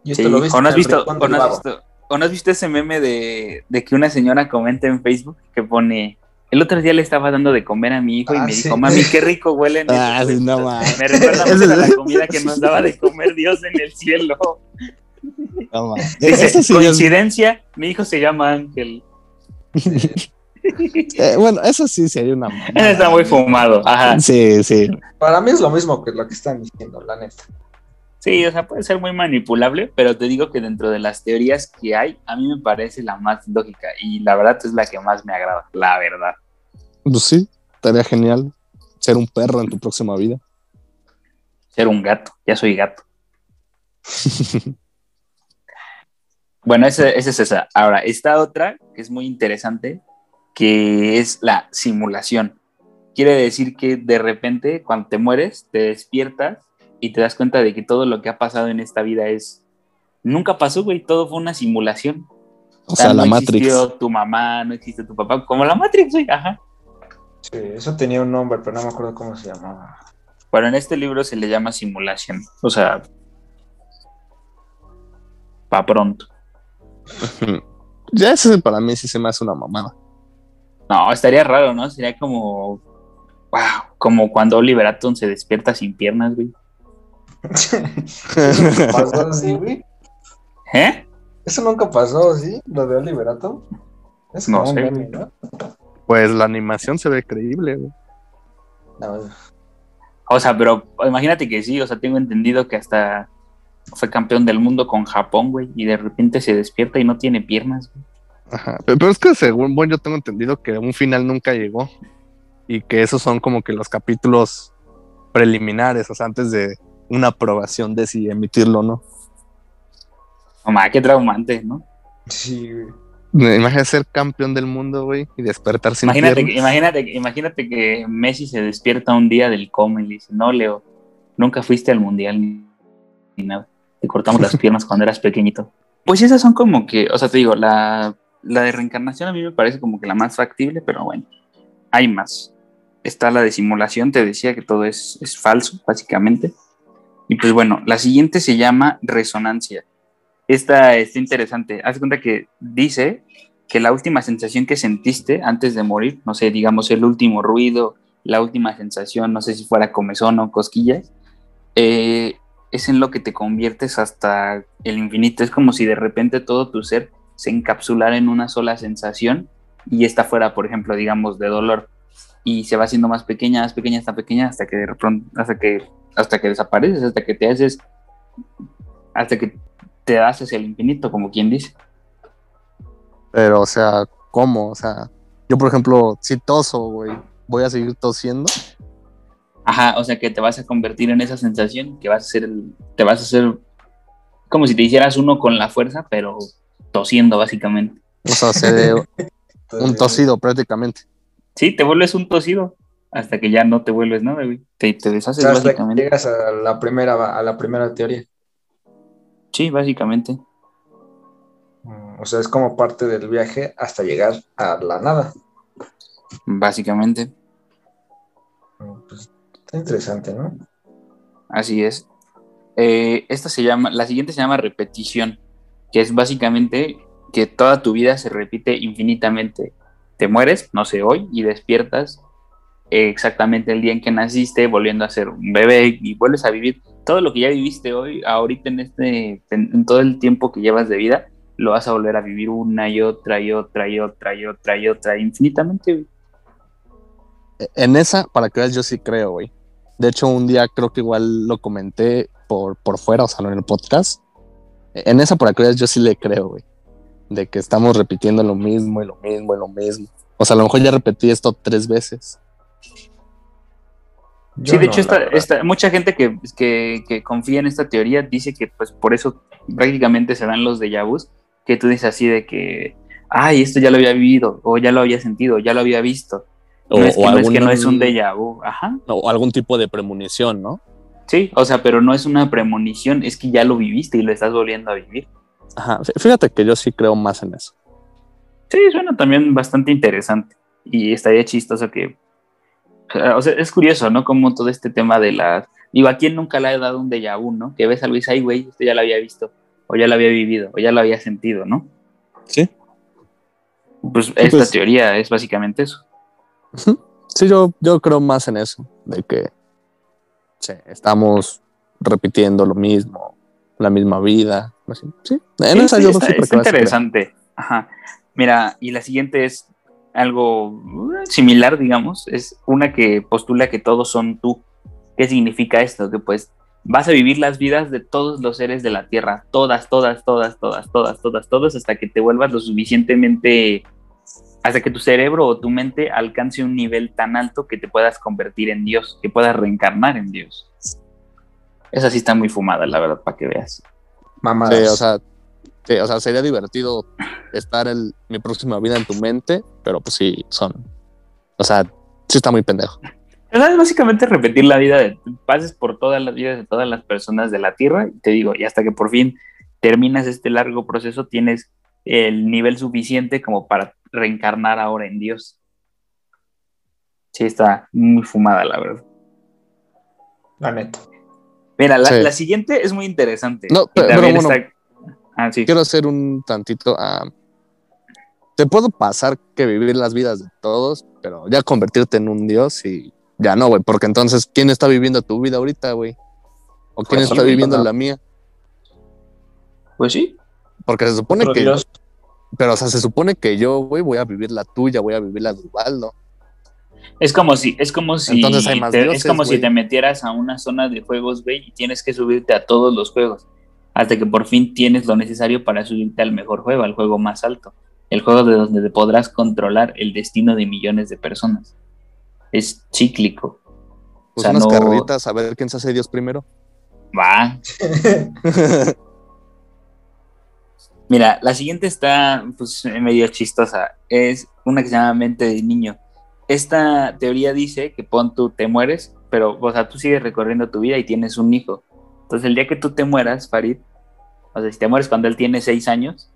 Y sí. esto lo viste ¿O no has visto, Rincón o del no has Vago. visto, o no has visto ese meme de, de que una señora comenta en Facebook que pone... El otro día le estaba dando de comer a mi hijo y Ah, me sí. dijo, mami, qué rico huelen. Ah, sí, no, huevitos". man. Me recuerda mucho a la comida que nos daba de comer Dios en el cielo. No. Dice, coincidencia, mi hijo se llama Ángel. eh, bueno, eso sí sería una mamada. Ese está muy fumado. Ajá. Sí, sí. Para mí es lo mismo que lo que están diciendo, la neta. Sí, o sea, puede ser muy manipulable, pero te digo que dentro de las teorías que hay, a mí me parece la más lógica y la verdad es la que más me agrada, la verdad. Pues sí, estaría genial ser un perro en tu próxima vida. Ser un gato, ya soy gato. Bueno, esa, esa es esa. Ahora, esta otra, que es muy interesante, que es la simulación. Quiere decir que de repente, cuando te mueres, te despiertas y te das cuenta de que todo lo que ha pasado en esta vida es... Nunca pasó, güey, todo fue una simulación. O sea, no la Matrix. existió tu mamá, no existe tu papá, como la Matrix, güey, ajá. Sí, eso tenía un nombre, pero no me acuerdo cómo se llamaba. Pero en este libro se le llama simulación, o sea, pa' pronto. Ya ese para mí sí se me hace una mamada. No, estaría raro, ¿no? Sería como, wow, como cuando Oliver Atom se despierta sin piernas, güey. ¿Eso nunca pasó así, güey? ¿Eh? Eso nunca pasó, ¿sí? Lo de Oliverato. Es No sé, meme. Pues la animación se ve creíble, güey. No, O sea, pero imagínate que sí, o sea, tengo entendido que hasta fue campeón del mundo con Japón, güey, y de repente se despierta y no tiene piernas, güey. Ajá. Pero, es que según bueno, yo tengo entendido que un final nunca llegó. Y que esos son como que los capítulos preliminares, o sea, antes de una aprobación de si emitirlo o no. Mamá, qué traumante, ¿no? Sí, güey. Imagínate ser campeón del mundo, güey, y despertar sin Imagínate, que- imagínate, que- imagínate que Messi se despierta un día del coma y le dice, no, Leo, nunca fuiste al mundial ni, ni nada. Te cortamos las piernas cuando eras pequeñito. Pues esas son como que, o sea, te digo, la, la de reencarnación a mí me parece como que la más factible, pero bueno, hay más. Está la de simulación, te decía que todo es, es falso, básicamente. Y pues bueno, la siguiente se llama resonancia. Esta está interesante. Haz cuenta que dice que la última sensación que sentiste antes de morir, no sé, digamos el último ruido, la última sensación, no sé si fuera comezón o cosquillas, eh, es en lo que te conviertes hasta el infinito. Es como si de repente todo tu ser se encapsulara en una sola sensación y esta fuera, por ejemplo, digamos, de dolor y se va haciendo más pequeña, más pequeña, hasta pequeña, hasta que de repente, hasta que, hasta que desapareces, hasta que te haces, hasta que te haces el infinito, como quien dice. Pero, o sea, ¿cómo? O sea, yo, por ejemplo, si toso, güey, voy a seguir tosiendo. Ajá, o sea que te vas a convertir en esa sensación, que vas a ser, el- te vas a hacer como si te hicieras uno con la fuerza, pero tosiendo básicamente. O sea, seré un Entonces, tosido prácticamente. Sí, te vuelves un tosido hasta que ya no te vuelves nada, güey. Te, te o deshaces sea, hasta que básicamente. llegas a la primera, a la primera teoría. Sí, básicamente. Mm, O sea, es como parte del viaje hasta llegar a la nada. Básicamente. Mm, Pues, está interesante, ¿no? Así es. Eh, esta se llama, la siguiente se llama repetición, que es básicamente que toda tu vida se repite infinitamente. Te mueres, no sé, hoy, y despiertas exactamente el día en que naciste, volviendo a ser un bebé y vuelves a vivir todo lo que ya viviste hoy, ahorita en este, en, todo el tiempo que llevas de vida, lo vas a volver a vivir una y otra y otra y otra y otra y otra, infinitamente. En esa, para que veas, yo sí creo, güey. De hecho, un día creo que igual lo comenté por, por fuera, o sea, en el podcast. En esa, que veas, yo sí le creo, güey. De que estamos repitiendo lo mismo y lo mismo y lo mismo. O sea, a lo mejor ya repetí esto tres veces. sí, de hecho, esta, mucha gente que, que, confía en esta teoría dice que pues por eso prácticamente se dan los de vus, que tú dices así de que, ay, esto ya lo había vivido, o ya lo había sentido, ya lo había visto. O, no es que, no, es un déjà vu, ajá. O algún tipo de premonición, ¿no? Sí, o sea, pero no es una premonición, es que ya lo viviste y lo estás volviendo a vivir. Ajá, fíjate que yo sí creo más en eso. Sí, suena también bastante interesante y estaría chistoso que, o sea, es curioso, ¿no? Como todo este tema de las, digo, ¿a quién nunca le ha dado un déjà vu, ¿no? Que ves a Luis, ay, güey, esto ya lo había visto, o ya lo había vivido, o ya lo había sentido, ¿no? Sí. Pues esta pues teoría es básicamente eso. Sí, yo, yo creo más en eso, de que estamos repitiendo lo mismo, la misma vida. Sí, en esa yo está, interesante. Ajá. Mira, y la siguiente es algo similar, digamos, es una que postula que todos son tú. ¿Qué significa esto? Que pues vas a vivir las vidas de todos los seres de la Tierra, todas, todas, todas, todas, todas, todas, todas, hasta que te vuelvas lo suficientemente hasta que tu cerebro o tu mente alcance un nivel tan alto que te puedas convertir en Dios, que puedas reencarnar en Dios. Esa sí está muy fumada, la verdad, para que veas. Mamá. Sí, o sea, o sea, sería divertido estar en mi próxima vida en tu mente, pero pues sí, son. O sea, sí está muy pendejo. Es básicamente repetir la vida, de, pases por todas las vidas de todas las personas de la Tierra, y te digo, y hasta que por fin terminas este largo proceso, tienes el nivel suficiente como para reencarnar ahora en Dios. Sí, está muy fumada, la verdad. La neta. Mira, la, siguiente es muy interesante. No, pero, bueno, ah, quiero hacer un tantito. Uh, te puedo pasar que vivir las vidas de todos, pero ya convertirte en un dios y ya no, güey, porque entonces, ¿quién está viviendo tu vida ahorita, güey? ¿O quién pues está viviendo la mía? Pues sí. Porque se supone que. Pero, o sea, se supone que yo, güey, voy a vivir la tuya, voy a vivir la de Ubaldo. Es como si, es como si, te, es como si te metieras a una zona de juegos, güey, y tienes que subirte a todos los juegos, hasta que por fin tienes lo necesario para subirte al mejor juego, al juego más alto, el juego de donde podrás controlar el destino de millones de personas. Es cíclico. Pues o sea, unas carreritas a ver quién se hace Dios primero. Va. Mira, la siguiente está pues medio chistosa. Es una que se llama mente de niño. Esta teoría dice que pon tú te mueres, pero o sea, tú sigues recorriendo tu vida y tienes un hijo. Entonces el día que tú te mueras, Farid, o sea, si te mueres cuando él tiene seis años,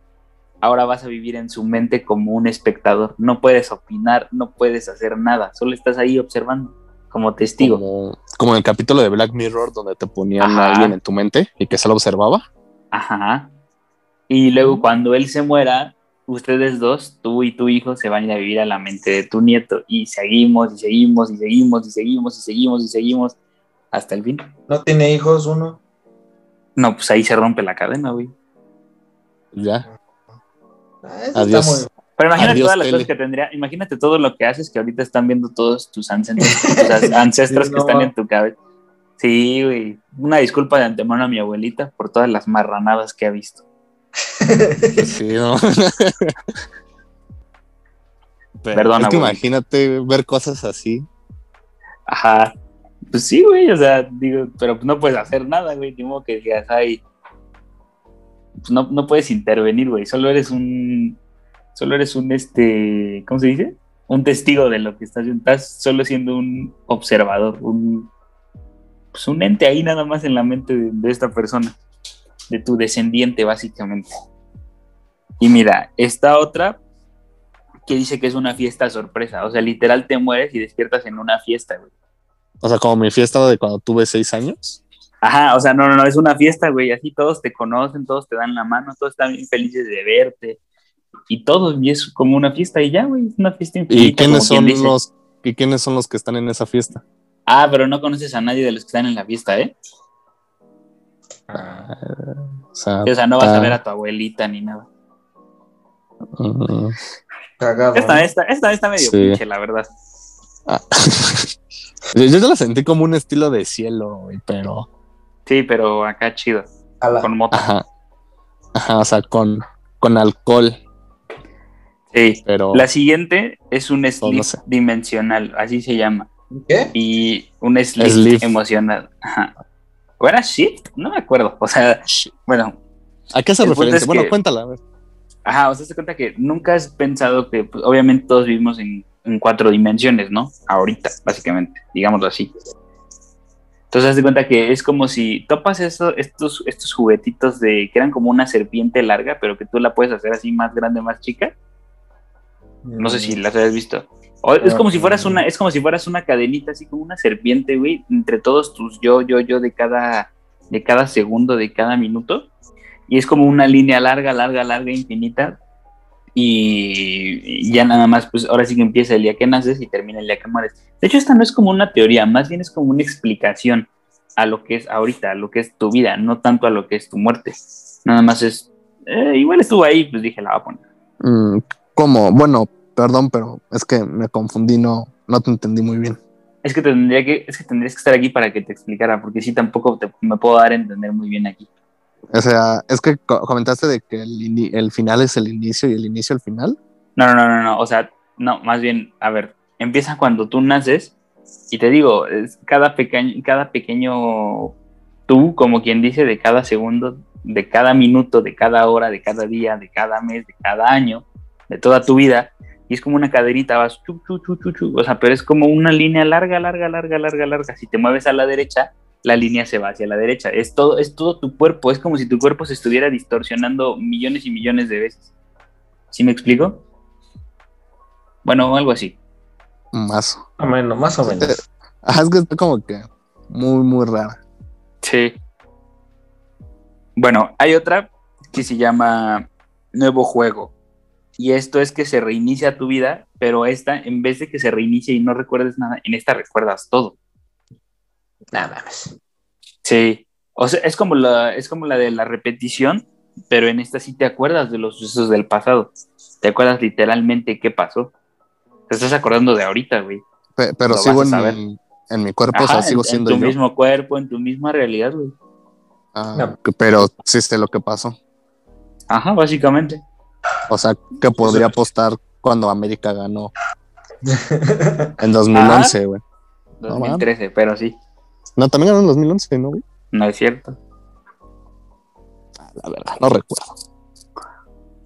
ahora vas a vivir en su mente como un espectador. No puedes opinar, no puedes hacer nada, solo estás ahí observando como testigo. Como, en el capítulo de Black Mirror donde te ponían a alguien en tu mente y que se lo observaba. Ajá. Y luego cuando él se muera, ustedes dos, tú y tu hijo, se van a ir a vivir a la mente de tu nieto. Y seguimos y seguimos y seguimos y seguimos y seguimos y seguimos hasta el fin. ¿No tiene hijos uno? No, pues ahí se rompe la cadena, güey. Ya. Ah, Adiós. Pero imagínate todas las cosas que tendría, imagínate todo lo que haces que ahorita están viendo todos tus ancestros, ancestros que están en tu cabeza. Sí, güey. Una disculpa de antemano a mi abuelita por todas las marranadas que ha visto. Sí, no. Perdona, imagínate ver cosas así. Ajá. Pues sí, güey, o sea, digo, pero no puedes hacer nada, güey, Digo que digas, ay, pues no, no puedes intervenir, güey, solo eres un, solo eres un, este, ¿cómo se dice? Un testigo de lo que estás haciendo, estás solo siendo un observador, un, pues un ente ahí nada más en la mente de esta persona de tu descendiente, básicamente. Y mira, esta otra que dice que es una fiesta sorpresa, o sea, literal te mueres y despiertas en una fiesta, güey. O sea, como mi fiesta de cuando tuve seis años. Ajá, o sea, no, no, no, es una fiesta, güey, así todos te conocen, todos te dan la mano, todos están bien felices de verte y todo, y es como una fiesta y ya, güey, es una fiesta infinita. ¿Y quiénes son los y quiénes son los que están en esa fiesta? Ah, pero no conoces a nadie de los que están en la fiesta, ¿eh? Ah, O sea, O sea, no vas a ver a tu abuelita ni nada. mm, cagado. Esta, ¿no? esta, esta está medio Sí. pinche, la verdad. ah. yo, yo la sentí como un estilo de cielo, güey, pero Sí, pero acá chido, Ala. con moto. ajá. Ajá, o sea, con, con alcohol, Sí. pero La siguiente es un sleep no sé. dimensional, así se llama. ¿Qué? Y un sleep, Sleep. emocional. Ajá. ¿O era shit? No me acuerdo. O sea, bueno, ¿a qué punto referencia? es Bueno, cuéntala, a ver. Ajá, o sea, se cuenta que nunca has pensado que, pues, obviamente todos vivimos en, en cuatro dimensiones, ¿no? Ahorita, básicamente, digámoslo así. Entonces, haz de cuenta que es como si topas eso- estos, estos juguetitos de que eran como una serpiente larga, pero que tú la puedes hacer así más grande, más chica. No sé si las hayas visto. O es como si fueras una, es como si fueras una cadenita, así como una serpiente, güey, entre todos tus yo, yo, yo de cada, de cada segundo, de cada minuto. Y es como una línea larga, larga, larga, infinita. Y ya nada más, pues ahora sí que empieza el día que naces y termina el día que mueres. De hecho, esta no es como una teoría, más bien es como una explicación a lo que es ahorita, a lo que es tu vida, no tanto a lo que es tu muerte. Nada más es, eh, igual estuvo ahí, pues dije, la voy a poner. Mm, ¿Cómo? Bueno, perdón, pero es que me confundí, no, no te entendí muy bien. Es que tendría que, es que tendrías que estar aquí para que te explicara, porque sí tampoco te- me puedo dar a entender muy bien aquí. O sea, es que co- comentaste de que el, el final es el inicio y el inicio el final. No, no, no, no, no, o sea, no, más bien, a ver, empieza cuando tú naces y te digo, es cada pequeño, cada pequeño tú, como quien dice, de cada segundo, de cada minuto, de cada hora, de cada día, de cada mes, de cada año, de toda tu vida, y es como una caderita, vas chu, chu, chu, chu, chu, o sea, pero es como una línea larga, larga, larga, larga, larga. Si te mueves a la derecha, la línea se va hacia la derecha. Es todo, es todo tu cuerpo, es como si tu cuerpo se estuviera distorsionando millones y millones de veces. ¿Sí me explico? Bueno, algo así. Más. O menos, más o menos. Es que está como que muy, muy rara. Sí. Bueno, hay otra que se llama Nuevo Juego. Y esto es que se reinicia tu vida, pero esta, en vez de que se reinicie y no recuerdes nada, en esta recuerdas todo. Nada más. Sí. O sea, es como la, es como la de la repetición, pero en esta sí te acuerdas de los sucesos del pasado. Te acuerdas literalmente qué pasó. Te estás acordando de ahorita, güey. Pe- pero Lo sigo en mi, en mi cuerpo, o sea, Ajá, sigo en, en siendo tu yo. mismo cuerpo, en tu misma realidad, güey. Ah, No. Pero sí sé lo que pasó. Ajá, básicamente. O sea, que podría apostar cuando América ganó en 2011, güey. No, 2013, pero sí, No, también ganó en 2011, ¿no, güey? no es cierto. Ah, La verdad, no recuerdo.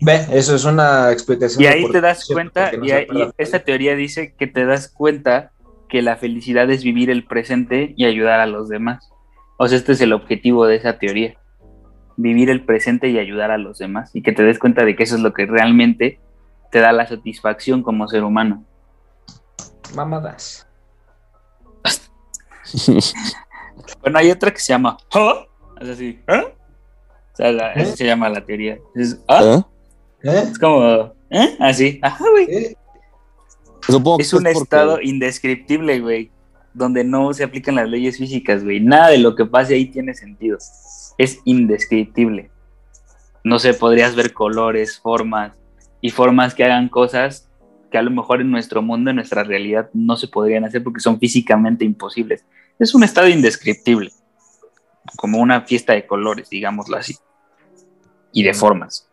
Ve, eso es una explicación. Y ahí te das cuenta, no y, ahí- y esta teoría dice que te das cuenta que la felicidad es vivir el presente y ayudar a los demás. O sea, este es el objetivo de esa teoría. Vivir el presente y ayudar a los demás. Y que te des cuenta de que eso es lo que realmente te da la satisfacción como ser humano. Mamadas. Bueno, hay otra que se llama ¿Ah? Es así, ¿ah? O sea, la- ¿Eh? así se llama la teoría. Es, ¿ah? ¿Eh? ¿Eh? es como, ¿eh? Así, ajá, güey. ¿Eh? Supongo Es que un estado indescriptible, güey, donde no se aplican las leyes físicas, güey. Nada de lo que pase ahí tiene sentido. Es indescriptible. No sé, podrías ver colores, formas y formas que hagan cosas que a lo mejor en nuestro mundo, en nuestra realidad, no se podrían hacer porque son físicamente imposibles. Es un estado indescriptible, como una fiesta de colores, digámoslo así, y de formas,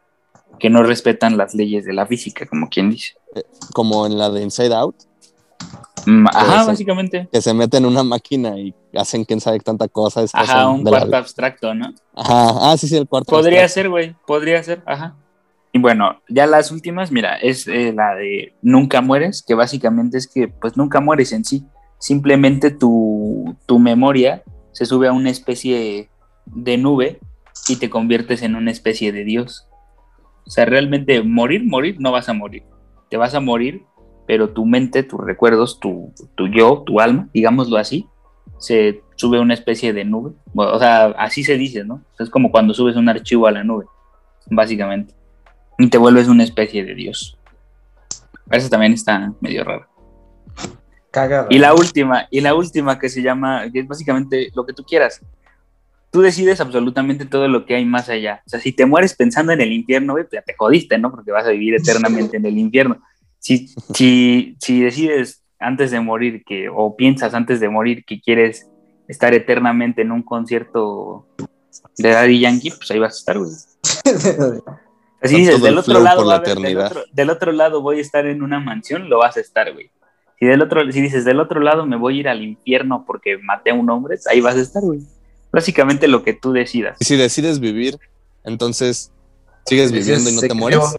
que no respetan las leyes de la física, como quien dice. como en la de Inside Out, Ajá, Puede ser. básicamente. que se meten en una máquina y hacen quién sabe tanta cosa. Es Ajá, un la- cuarto abstracto, ¿no? Ajá, ah, sí, sí, el cuarto. Podría abstracto. ser, güey, podría ser, ajá. Y bueno, ya las últimas, mira, es eh, la de nunca mueres, que básicamente es que pues nunca mueres en sí. Simplemente tu, tu memoria se sube a una especie de nube y te conviertes en una especie de Dios. O sea, realmente morir, morir, no vas a morir. Te vas a morir, pero tu mente, tus recuerdos, tu, tu yo, tu alma, digámoslo así, se sube una especie de nube. o sea, así se dice, ¿no? Es como cuando subes un archivo a la nube, básicamente. Y te vuelves una especie de Dios. Eso también está medio raro. Cagada. Y la última, y la última que se llama, que es básicamente lo que tú quieras. Tú decides absolutamente todo lo que hay más allá. O sea, si te mueres pensando en el infierno, pues ya te jodiste, ¿no? Porque vas a vivir eternamente en el infierno. Si, si, si decides antes de morir que, o piensas antes de morir que quieres estar eternamente en un concierto de Daddy Yankee, pues ahí vas a estar, güey. Así dices, del otro, lado, del otro, lado voy a estar en una mansión, lo vas a estar, güey. Si, del otro, si dices, del otro lado me voy a ir al infierno porque maté a un hombre, ahí vas a estar, güey. Básicamente lo que tú decidas. Y si decides vivir, entonces sigues viviendo y no te mueres.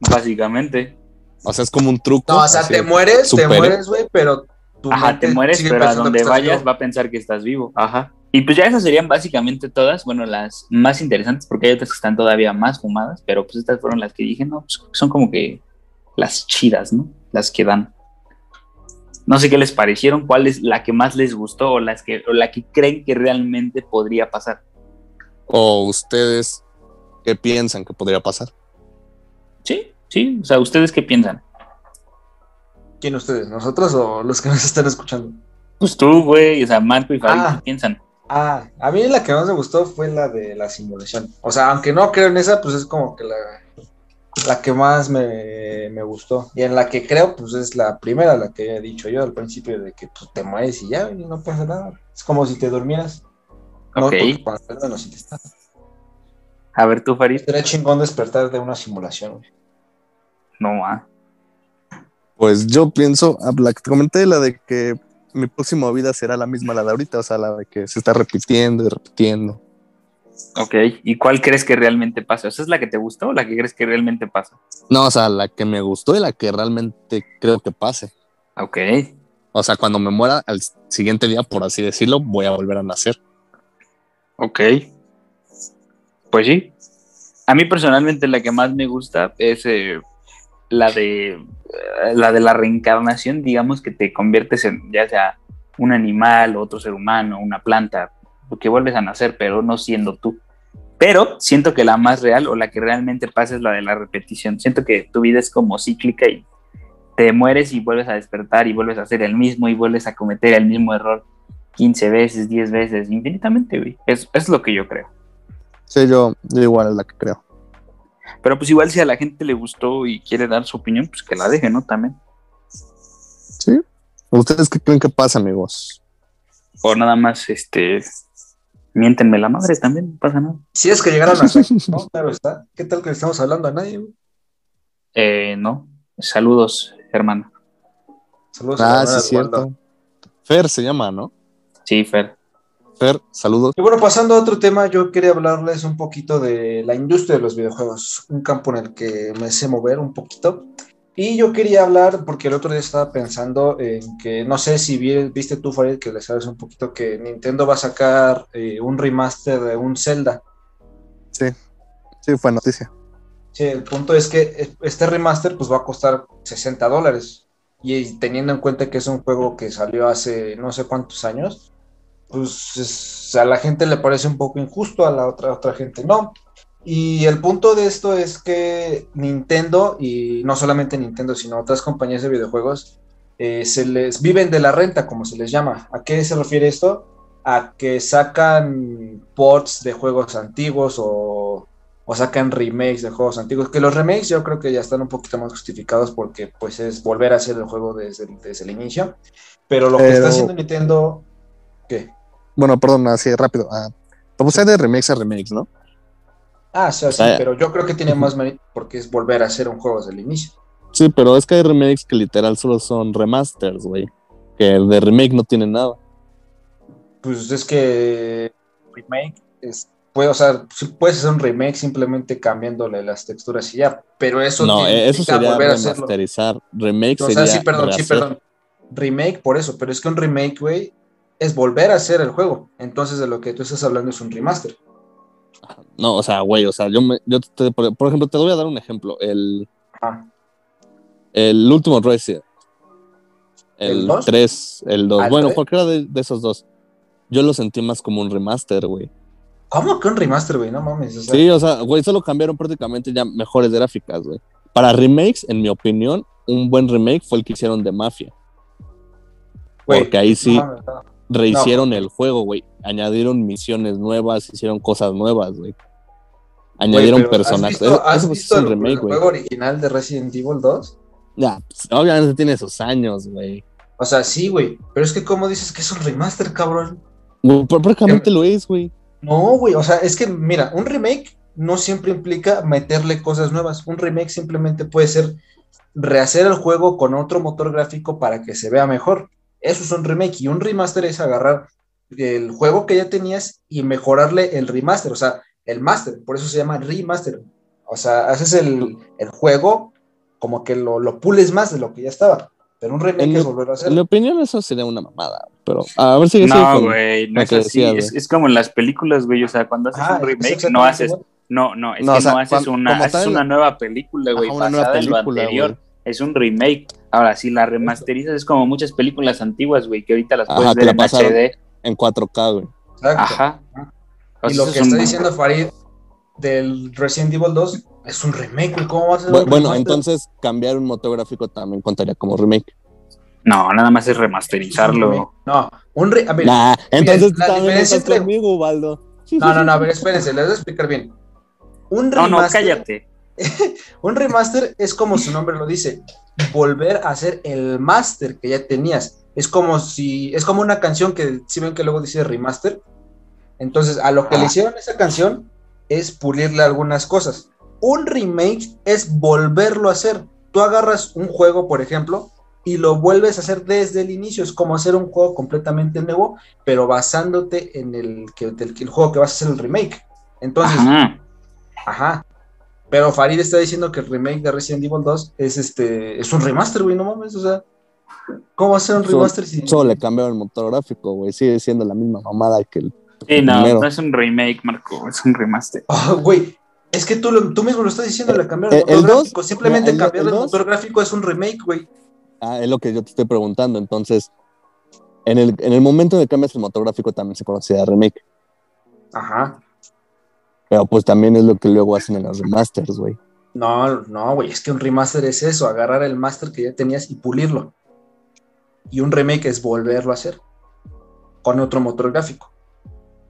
Básicamente. O sea, es como un truco. No, o sea, te mueres, te mueres, güey, pero Ajá, te mueres, pero a donde vayas va a pensar que estás vivo. Ajá. Y pues ya esas serían básicamente todas, bueno, las más interesantes, porque hay otras que están todavía más fumadas, pero pues estas fueron las que dije, no, pues son como que las chidas, ¿no? Las que dan. No sé qué les parecieron, cuál es la que más les gustó o, las que, o la que creen que realmente podría pasar. O ustedes, ¿qué piensan que podría pasar? Sí, sí, o sea, ¿ustedes qué piensan? ¿Quién ustedes? ¿Nosotros o los que nos están escuchando? Pues tú, güey, o sea, Marco y Fabi, ¿qué ah. piensan? Ah, a mí la que más me gustó fue la de la simulación. O sea, aunque no creo en esa, pues es como que la, la que más me, gustó. Y en la que creo, pues es la primera, la que he dicho yo al principio, de que pues, te mueres y ya, y no pasa nada. Es como si te durmieras. Ok. No, si te. A ver, tú, Farid. Sería chingón despertar de una simulación, No, ah. Pues yo pienso, ah, la que te comenté, la de que mi próxima vida será la misma la de ahorita, o sea, la de que se está repitiendo y repitiendo. Ok, ¿y cuál crees que realmente pasa? ¿Esa es la que te gustó o la que crees que realmente pasa? No, o sea, la que me gustó y la que realmente creo que pase. Ok. O sea, cuando me muera al siguiente día, por así decirlo, voy a volver a nacer. Ok. Pues sí. A mí personalmente la que más me gusta es eh, la de la de la reencarnación, digamos que te conviertes en ya sea un animal, otro ser humano, una planta, que vuelves a nacer, pero no siendo tú. Pero siento que la más real o la que realmente pasa es la de la repetición. Siento que tu vida es como cíclica y te mueres y vuelves a despertar y vuelves a hacer el mismo y vuelves a cometer el mismo error 15 veces, 10 veces, infinitamente. Es, es lo que yo creo. Sí, yo, yo igual es la que creo. Pero pues igual si a la gente le gustó y quiere dar su opinión, pues que la deje, ¿no? También. Sí. ¿Ustedes qué creen que pasa, amigos? O nada más, este, miéntenme la madre también, no pasa nada. Si es que llegaron a ¿no? Claro está. ¿Qué tal que estamos hablando a nadie? Eh, no. Saludos, hermano. Saludos. Ah, sí, cierto. Fer se llama, ¿no? Sí, Fer. Fer, saludos. Y bueno, pasando a otro tema, yo quería hablarles un poquito de la industria de los videojuegos, un campo en el que me sé mover un poquito. Y yo quería hablar, porque el otro día estaba pensando en que, no sé si viste tú, Farid, que le sabes un poquito que Nintendo va a sacar eh, un remaster de un Zelda. Sí, sí, fue noticia. Sí, el punto es que este remaster pues va a costar 60 dólares. Y teniendo en cuenta que es un juego que salió hace no sé cuántos años, pues a la gente le parece un poco injusto, a la otra, otra gente no. Y el punto de esto es que Nintendo, y no solamente Nintendo, sino otras compañías de videojuegos, eh, se les viven de la renta, como se les llama. ¿A qué se refiere esto? A que sacan ports de juegos antiguos o, o sacan remakes de juegos antiguos. Que los remakes yo creo que ya están un poquito más justificados porque pues es volver a hacer el juego desde, desde el inicio. Pero lo que está haciendo Nintendo, ¿qué? Bueno, perdón, así rápido. Ah, vamos a de remakes a remakes, ¿no? Ah, sí, sí, pero yo creo que tiene más mérito porque es volver a hacer un juego desde el inicio. Sí, pero es que hay remakes que literal solo son remasters, güey. Que el de remake no tiene nada. Pues es que remake es, puede, o sea, puedes hacer un remake simplemente cambiándole las texturas y ya, pero eso no, eso sería volver remasterizar. Remake o sea, sí, perdón, sí, perdón. Remake por eso, pero es que un remake, güey, es volver a hacer el juego. Entonces de lo que tú estás hablando es un remaster. No, o sea, güey, o sea, yo, me, yo te, por, ejemplo, te voy a dar un ejemplo. El, el último Resident. El, 3, el 2. Ah, bueno, cualquiera de, esos dos. yo lo sentí más como un remaster, güey. ¿Cómo que un remaster, güey? No mames. O sea, Sí, o sea, güey, solo cambiaron prácticamente ya mejores gráficas, güey. Para remakes, en mi opinión, un buen remake fue el que hicieron de Mafia. güey, Porque ahí sí no mames, no. Rehicieron el juego, güey. Añadieron misiones nuevas, hicieron cosas nuevas, güey. Añadieron pero ¿has personajes. visto- ¿Has visto es un el, remake, el güey. juego original de Resident Evil 2? Ya, pues, obviamente tiene sus años, güey. O sea, sí, güey. Pero es que, ¿cómo dices que es un remaster, cabrón? Prácticamente lo es, güey. No, güey. O sea, es que, mira, un remake no siempre implica meterle cosas nuevas. Un remake simplemente puede ser rehacer el juego con otro motor gráfico para que se vea mejor. Eso es un remake. Y un remaster es agarrar el juego que ya tenías y mejorarle el remaster. O sea, el master. Por eso se llama remaster. O sea, haces el, el juego como que lo, lo pules más de lo que ya estaba. Pero un remake En es volverlo a hacer. En mi opinión, eso sería una mamada. Pero a ver si No, güey, no es así. decías, es, como en las películas, güey. O sea, cuando haces Ah, un remake, no haces. igual. No, no, es No, que o sea, no haces cuando- una, como haces tal- una nueva película, güey, Ajá, una basada nueva en lo película, anterior. güey. Es un remake. Ahora, si la remasterizas, es como muchas películas antiguas, güey, que ahorita las Ajá, puedes ver la en. HD. En 4K, güey. Exacto. Ajá. O Y lo que es está un- diciendo Farid del Resident Evil 2 es un remake, güey. ¿Cómo va a un Bueno, remaster? entonces cambiar un motor gráfico también contaría como remake. No, nada más es remasterizarlo. No, un re... a ver, Nah, entonces la diferencia entre- conmigo, no, no, no, a ver, espérense, les voy a explicar bien. Un No, no, cállate. un remaster es como su nombre lo dice, volver a hacer el master que ya tenías. Es como si, es como una canción que si ven que luego dice remaster. Entonces, a lo que le Ah. hicieron a esa canción es pulirle algunas cosas. Un remake es volverlo a hacer. Tú agarras un juego, por ejemplo, y lo vuelves a hacer desde el inicio. Es como hacer un juego completamente nuevo, pero basándote en el, que, el juego que vas a hacer el remake. Entonces, Ajá. Ajá. Pero Farid está diciendo que el remake de Resident Evil 2 es este es un remaster, güey, no mames, o sea, ¿cómo va a ser un remaster si Solo le cambiaron el motor gráfico, güey. Sigue siendo la misma mamada que el Sí, no, primero. no es un remake, Marco, es un remaster. Ah, güey, es que tú, lo- tú mismo lo estás diciendo, le cambiaron el Eh, el motor dos, gráfico, simplemente el- cambiar el el, motor gráfico es un remake, güey. Ah, es lo que yo te estoy preguntando. Entonces, en el, en el momento de que cambias el motor gráfico también se considera remake. Ajá. Pues también es lo que luego hacen en los remasters, güey. No, no, güey, es que un remaster es eso, agarrar el master que ya tenías y pulirlo. Y un remake es volverlo a hacer con otro motor gráfico.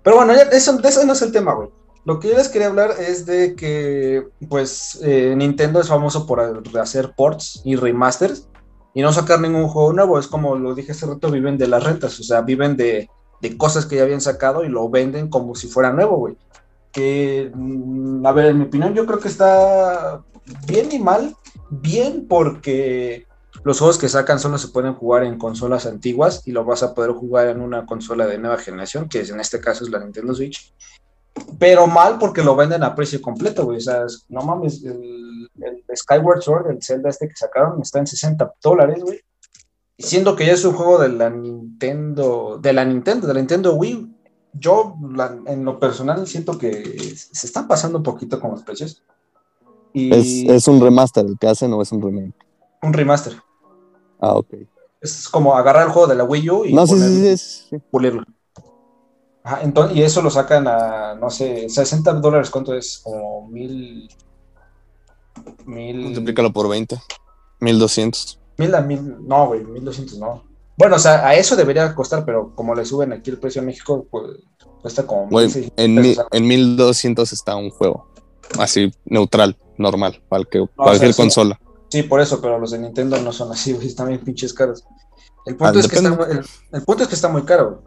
Pero bueno, eso no es el tema, güey. Lo que yo les quería hablar es de que, pues, eh, Nintendo es famoso por hacer ports y remasters y no sacar ningún juego nuevo. Es como lo dije hace rato, viven de las rentas, o sea, viven de, de cosas que ya habían sacado y lo venden como si fuera nuevo, güey que, mm, a ver, en mi opinión, yo creo que está bien y mal. Bien porque los juegos que sacan solo se pueden jugar en consolas antiguas y lo vas a poder jugar en una consola de nueva generación, que en este caso es la Nintendo Switch. Pero mal porque lo venden a precio completo, güey. O sea, no mames, el, Skyward Sword, el Zelda este que sacaron, está en 60 dólares, güey. Siendo que ya es un juego de la Nintendo, de la Nintendo, de la Nintendo Wii, yo la- en lo personal siento que se están pasando un poquito con los precios. Y ¿Es, ¿Es un remaster el que hacen o es un remake? un remaster. Ah, ok. Es como agarrar el juego de la Wii U y No, sí, sí, ponerlo- sí, sí, sí. pulirlo. Ajá, entonces, y eso lo sacan a, no sé, 60 dólares, ¿cuánto es? Como mil... Mil... Multiplícalo por 20. 1200. Mil a mil, no, güey, 1200 no. Bueno, o sea, a eso debería costar, pero como le suben aquí el precio en México, pues cuesta como Güey, 1600 en, mi- en 1200 está un juego. Así, neutral, normal, para el que, o cualquier sea, sí. consola. Sí, por eso, pero los de Nintendo no son así, güey, están bien pinches caros. El punto, Ah, es que está, el, el punto es que está muy caro.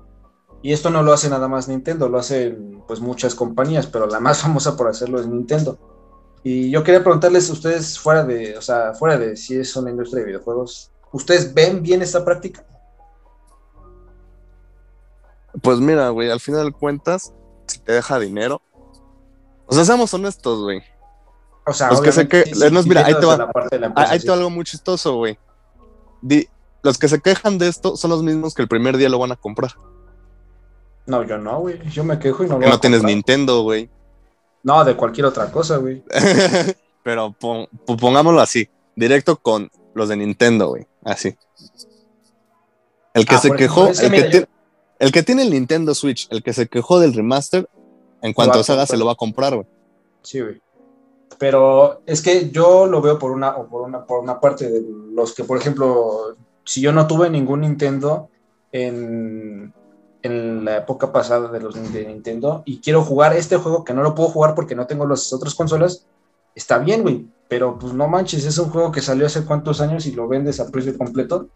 Y esto no lo hace nada más Nintendo, lo hacen pues muchas compañías, pero la más famosa por hacerlo es Nintendo. Y yo quería preguntarles a ustedes fuera de, o sea, fuera de si es una industria de videojuegos, ¿ustedes ven bien esta práctica? Pues mira, güey, al final de cuentas, si te deja dinero. O sea, seamos honestos, güey. O sea, Los que se que- sí, sí, no, mira, ahí te va. la parte de la empresa, Ahí sí. te va algo muy chistoso, güey. Di- Los que se quejan de esto son los mismos que el primer día lo van a comprar. No, yo no, güey. Yo me quejo y no lo Que voy no a tienes comprar. Nintendo, güey. No, de cualquier otra cosa, güey. Pero pon- pongámoslo así, directo con los de Nintendo, güey. Así. El que Ah, se quejó, que el, mira, que tiene, El que tiene el Nintendo Switch, el que se quejó del remaster, en cuanto salga se lo va a comprar, güey. Sí, güey. Pero es que yo lo veo por una, o por una, por una parte de los que, por ejemplo, si yo no tuve ningún Nintendo en, en la época pasada de los de Nintendo y quiero jugar este juego que no lo puedo jugar porque no tengo las otras consolas, está bien, güey. Pero pues no manches, es un juego que salió hace cuántos años y lo vendes a precio completo.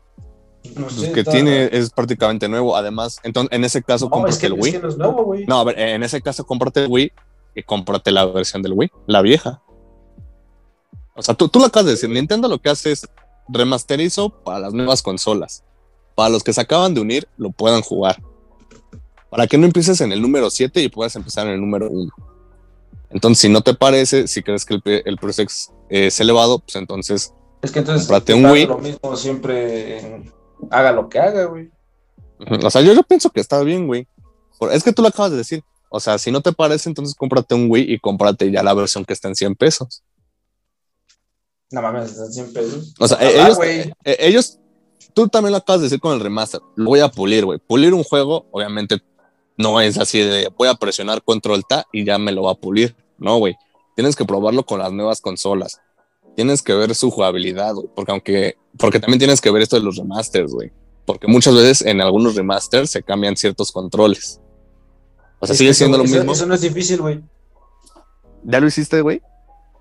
No Pues sé, que está- tiene es prácticamente nuevo. Además, entonces, en ese caso, No, cómprate es que, el es Wii. que no es nuevo, güey. No, a ver, en ese caso, cómprate el Wii y cómprate la versión del Wii, la vieja. O sea, tú, tú lo acabas de decir, Nintendo lo que hace es remasterizo para las nuevas consolas. Para los que se acaban de unir, lo puedan jugar. Para que no empieces en el número 7 y puedas empezar en el número 1. Entonces, si no te parece, si crees que el, el precio es, elevado, pues entonces Es que entonces Cómprate un Wii. lo mismo siempre haga lo que haga, güey. O sea, yo, yo pienso que está bien, güey. Es que tú lo acabas de decir. O sea, si no te parece, entonces cómprate un Wii y cómprate ya la versión que está en 100 pesos. No mames, están 100 pesos. O sea, Ah, ellos, güey. eh, ellos, tú también lo acabas de decir con el remaster. Lo voy a pulir, güey. Pulir un juego, obviamente, no es así de voy a presionar control T y ya me lo va a pulir. No, güey. Tienes que probarlo con las nuevas consolas. Tienes que ver su jugabilidad, güey. Porque aunque, porque también tienes que ver esto de los remasters, güey. Porque muchas veces en algunos remasters se cambian ciertos controles. O sea, Es sigue eso- siendo lo eso- mismo. Eso no es difícil, güey. ¿Ya lo hiciste, güey?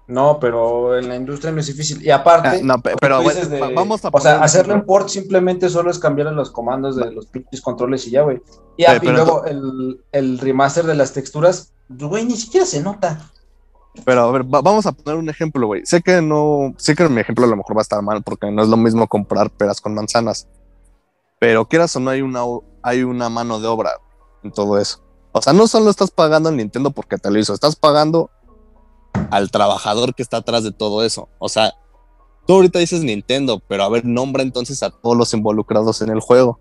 No, pero en la industria no es difícil. Y aparte, Ah, no, pero bueno, de- va- vamos a O sea, hacerlo en port simplemente solo es cambiar los comandos de los pinches controles y ya, güey. Y, y pero luego el, el remaster de las texturas, güey, ni siquiera se nota. Pero a ver, va- vamos a poner un ejemplo, güey. Sé que no, sé que mi ejemplo a lo mejor va a estar mal porque no es lo mismo comprar peras con manzanas. Pero quieras o no, hay una, hay una mano de obra en todo eso. O sea, no solo estás pagando al Nintendo porque te lo hizo, estás pagando al trabajador que está atrás de todo eso. O sea, tú ahorita dices Nintendo, pero a ver, nombra entonces a todos los involucrados en el juego.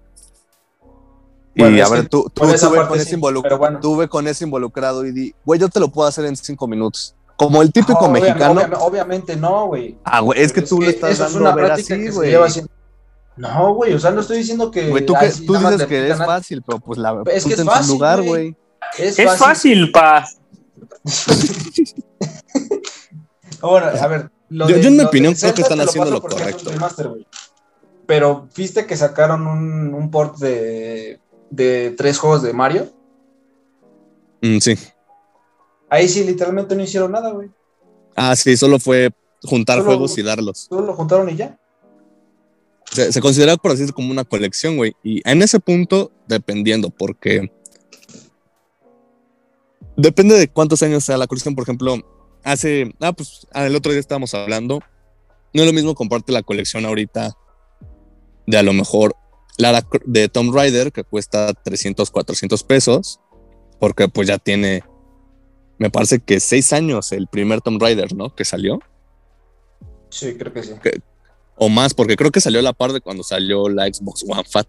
Bueno, y a ver, tú, tú, tú ve sí, bueno. tú ve con ese involucrado y di, güey, yo te lo puedo hacer en cinco minutos. Como el típico No, mexicano. obvia- obviamente no, güey. Ah, güey, es que tú le estás es dando una a ver así, güey. lleva haciendo- No, güey, o sea, no estoy diciendo que. Güey, tú, que, tú dices que es fácil, pero pues la Es que es en su fácil, lugar, güey. Es, Es fácil, pa. Bueno, a ver. lo Yo- de- yo en mi opinión creo que están haciendo lo correcto. remaster. Pero viste que sacaron un, un port de, de tres juegos de Mario. Mm, sí. Ahí sí, literalmente no hicieron nada, güey. Ah, sí, solo fue juntar Solo- juegos y darlos. Solo lo juntaron y ya. Se, se considera, por así decirlo, como una colección, güey. Y en ese punto, dependiendo, porque depende de cuántos años sea la colección. Por ejemplo, hace, ah, pues ah, el otro día estábamos hablando. No es lo mismo comprarte la colección ahorita de a lo mejor la de Tomb Raider, que cuesta 300, 400 pesos, porque pues ya tiene, me parece que seis años el primer Tomb Raider, ¿no? Que salió. Sí, creo que sí. O más, porque creo que salió a la par de cuando salió la Xbox One Fat.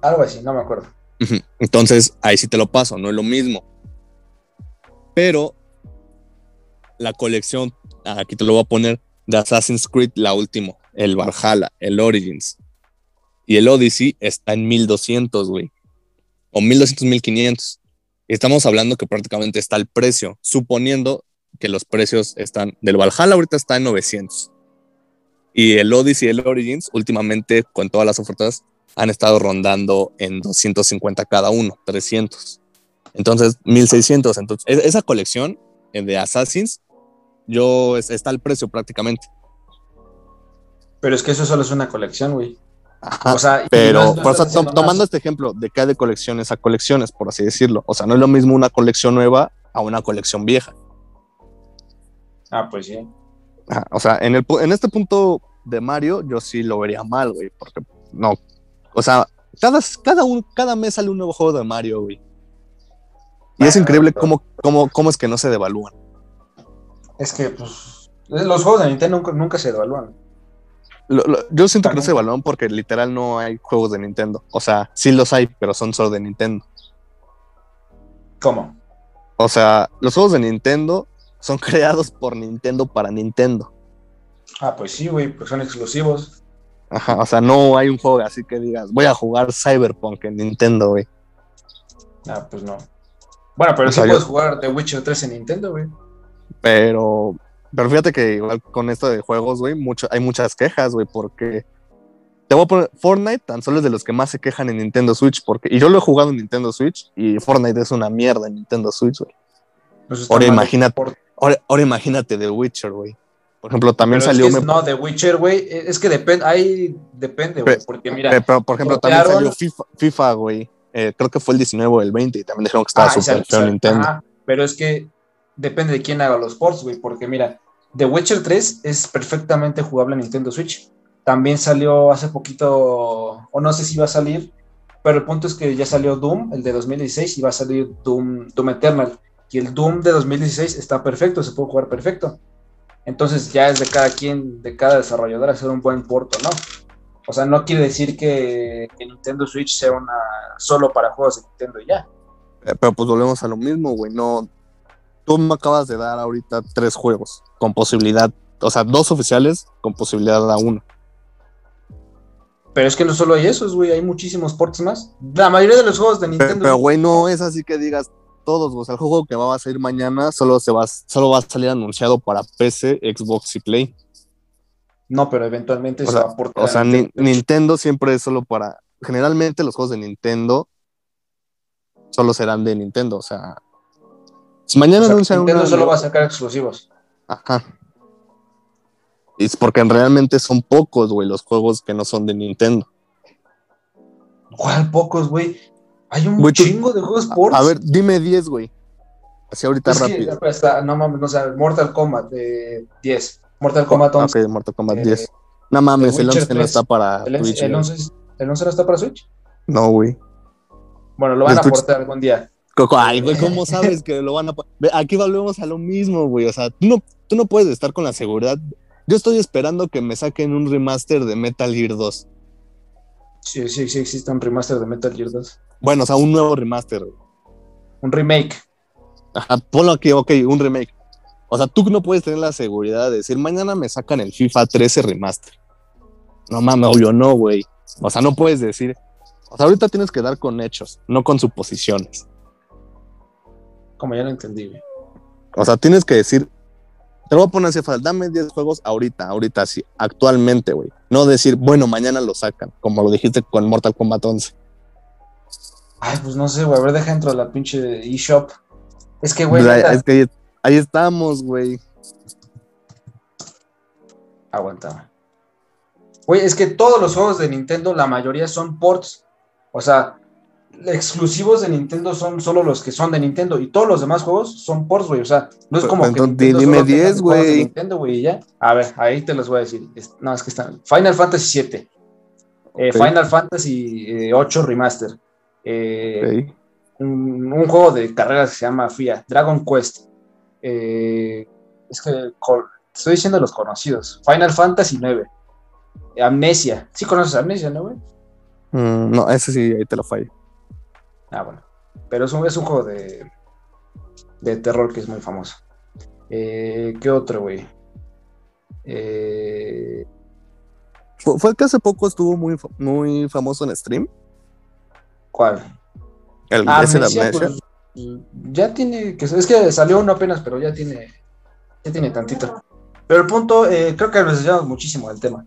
Algo así, no me acuerdo. Entonces, ahí sí te lo paso, no es lo mismo. Pero la colección, aquí te lo voy a poner, de Assassin's Creed, la última, el Valhalla, el Origins y el Odyssey está en 1200, güey. O 1200, 1500. Estamos hablando que prácticamente está el precio, suponiendo que los precios están, del Valhalla ahorita está en 900. Y el Odyssey y el Origins, últimamente con todas las ofertas, han estado rondando en 250 cada uno, 300. Entonces, 1600. Entonces, e- esa colección eh, de Assassins, yo es- está al precio prácticamente. Pero es que eso solo es una colección, güey. Ajá. O sea, y Pero, no- no por eso, estás to- haciendo tomando más. este ejemplo de que hay de colecciones a colecciones, por así decirlo. O sea, no es lo mismo una colección nueva a una colección vieja. Ah, pues sí. Ajá, O sea, en, el, en este punto de Mario, yo sí lo vería mal, güey, porque no. O sea, cada, cada, un, cada mes sale un nuevo juego de Mario, güey. Y es increíble cómo, cómo, cómo es que no se devalúan. Es que, pues. Los juegos de Nintendo nunca, nunca se devalúan. Lo- lo- yo siento que no se devalúan porque literal no hay juegos de Nintendo. O sea, sí los hay, pero son solo de Nintendo. ¿Cómo? O sea, los juegos de Nintendo son creados por Nintendo para Nintendo. Ah, pues sí, güey, pues son exclusivos. Ajá, o sea, no hay un juego así que digas, voy a jugar Cyberpunk en Nintendo, güey. Ah, pues no. Bueno, pero O sí yo- puedes jugar The Witcher 3 en Nintendo, güey. Pero, pero fíjate que igual con esto de juegos, güey, mucho, hay muchas quejas, güey, porque te voy a poner Fortnite tan solo es de los que más se quejan en Nintendo Switch, porque y yo lo he jugado en Nintendo Switch y Fortnite es una mierda en Nintendo Switch, güey. Pues Ahora imagínate, ahora, ahora imagínate The Witcher, güey. Por ejemplo, también Pero es salió que es- me- no, The Witcher, güey, eh, es que depende, ahí depende, güey, porque mira, pero por ejemplo, también salió FIFA, FIFA, güey. Eh, creo que fue el 19 o el 20 y también dijeron que estaba Ah, y súper sal- feo sal- Nintendo. ajá, pero es que depende de quién haga los ports, güey, porque mira, The Witcher 3 es perfectamente jugable en Nintendo Switch. También salió hace poquito, o no sé si va a salir, pero el punto es que ya salió Doom, el de 2016, y va a salir Doom, Doom Eternal. Y el Doom de 2016 está perfecto, se puede jugar perfecto. Entonces ya es de cada quien, de cada desarrollador hacer un buen port o no. O sea, no quiere decir que, que Nintendo Switch sea una solo para juegos de Nintendo y ya. Eh, pero pues volvemos a lo mismo, güey. No. Tú me acabas de dar ahorita tres juegos con posibilidad, o sea, dos oficiales con posibilidad a uno. Pero es que no solo hay esos, güey, hay muchísimos ports más. La mayoría de los juegos de Nintendo. pero, güey, no es así que digas todos, o sea, el juego que va a salir mañana solo se va, solo va a salir anunciado para PC, Xbox y Play. no, pero eventualmente O se sea, va a portar. O sea, Nintendo. Nintendo siempre es solo para. Generalmente los juegos de Nintendo solo serán de Nintendo, o sea. Si mañana O sea, anuncian Nintendo una- solo va a sacar exclusivos. Ajá. Es porque realmente son pocos, güey, los juegos que no son de Nintendo. ¿Cuál pocos, güey? Hay un tú- chingo de juegos A, ports. a ver, dime 10, güey. Así ahorita Es que, rápido. pues, está- no mames, no sé, Mortal Kombat de 10. Mortal Kombat 11. Ok, Mortal Kombat Eh, 10. No mames, el Witcher 11 no 3. está para El, Twitch. el güey. 11, ¿El 11 no está para Switch? No, güey. Bueno, lo van a Switch- portar algún día. Coco, Ay, güey, ¿cómo sabes que lo van a... Aquí volvemos a lo mismo, güey. O sea, tú no, tú no puedes estar con la seguridad. Yo estoy esperando que me saquen un remaster de Metal Gear 2. Sí, sí, sí, existe un remaster de Metal Gear 2. Bueno, o sea, un nuevo remaster. güey. Un remake. Ajá, ponlo aquí, ok, un remake. O sea, tú no puedes tener la seguridad de decir, mañana me sacan el FIFA 13 remaster. No mames, obvio no, güey. O sea, no puedes decir. O sea, ahorita tienes que dar con hechos, no con suposiciones. Como ya lo entendí, güey. O sea, tienes que decir, te lo voy a poner así fácil, dame 10 juegos ahorita, ahorita sí, actualmente, güey. No decir, bueno, mañana lo sacan, como lo dijiste con Mortal Kombat 11. Ay, pues no sé, güey. A ver, deja dentro de la pinche eShop. Es que, güey, Pues es que ahí, ahí estamos, güey. Aguanta. Güey, es que todos los juegos de Nintendo, la mayoría son ports. O sea, exclusivos de Nintendo son solo los que son de Nintendo. Y todos los demás juegos son ports, güey. O sea, no es Pues, como pues, que. entonces, dime solo tenga 10, juegos de güey. Nintendo, güey, ya. A ver, ahí te los voy a decir. No, es que están. Final Fantasy VII. eh. Final Fantasy eh, 8 Remaster. eh, un, un juego de carreras que se llama FIA, Dragon Quest. Eh, es que estoy diciendo los conocidos. Final Fantasy 9. Amnesia. Sí conoces Amnesia, ¿no, güey? Mm, no, ese sí, ahí te lo fallo. Ah, bueno. Pero es un, es un juego de, de terror que es muy famoso. Eh, ¿Qué otro, güey? Eh, Fue, el que hace poco estuvo muy, muy famoso en stream. ¿Cuál? El, Ah, ese Amnesia, pues, ya tiene, que es que salió uno apenas, pero ya tiene, ya tiene tantito. Pero el punto, eh, creo que nos desviamos muchísimo del tema.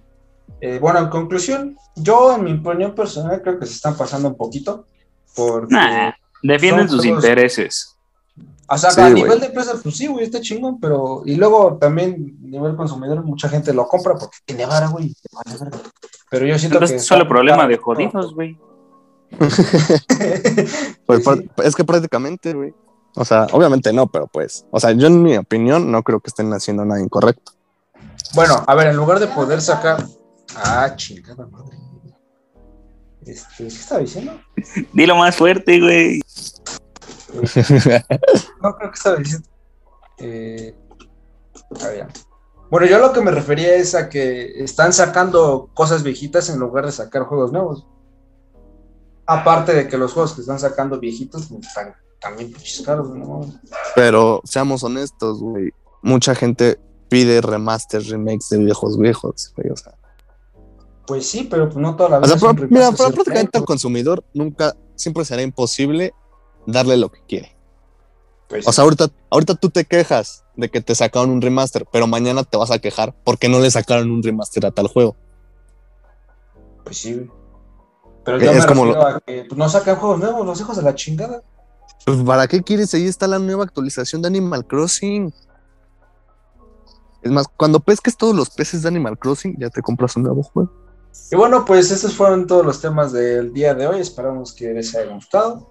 Eh, bueno, en conclusión, yo en mi opinión personal creo que se están pasando un poquito, porque, Nah, defienden sus intereses. o sea, Sí, a nivel de empresa, pues sí, güey, está chingón, pero, y luego también a nivel consumidor, mucha gente lo compra porque tiene vara, güey, pero yo siento Entonces, que... solo está- problema de jodidos, güey. Pues, sí. Es que prácticamente, güey. O sea, obviamente no, pero pues. O sea, yo en mi opinión no creo que estén haciendo nada incorrecto. Bueno, a ver, en lugar de poder sacar. Ah, chingada madre. Este, ¿Qué estaba diciendo? Dilo más fuerte, güey. No creo que estaba diciendo. Eh, a ver, ya. Bueno, yo a lo que me refería es a que están sacando cosas viejitas en lugar de sacar juegos nuevos. Aparte de que los juegos que están sacando viejitos pues, están también caros, ¿no? Pero seamos honestos, güey. Mucha gente pide remasters, remakes de viejos viejos, güey. O sea, Pues sí, pero pues no toda la O sea, es pero- mira, pero es prácticamente al consumidor nunca, siempre será imposible darle lo que quiere. pues, O sea, ahorita, ahorita tú te quejas de que te sacaron un remaster, pero mañana te vas a quejar porque no le sacaron un remaster a tal juego. Pues sí, güey. Pero Es yo me como refiero a que pues, no sacan juegos nuevos, los hijos de la chingada. Pues, ¿Para qué quieres? Ahí está la nueva actualización de Animal Crossing. Es más, cuando pesques todos los peces de Animal Crossing, ya te compras un nuevo juego. Y bueno, pues estos fueron todos los temas del día de hoy. Esperamos que les haya gustado.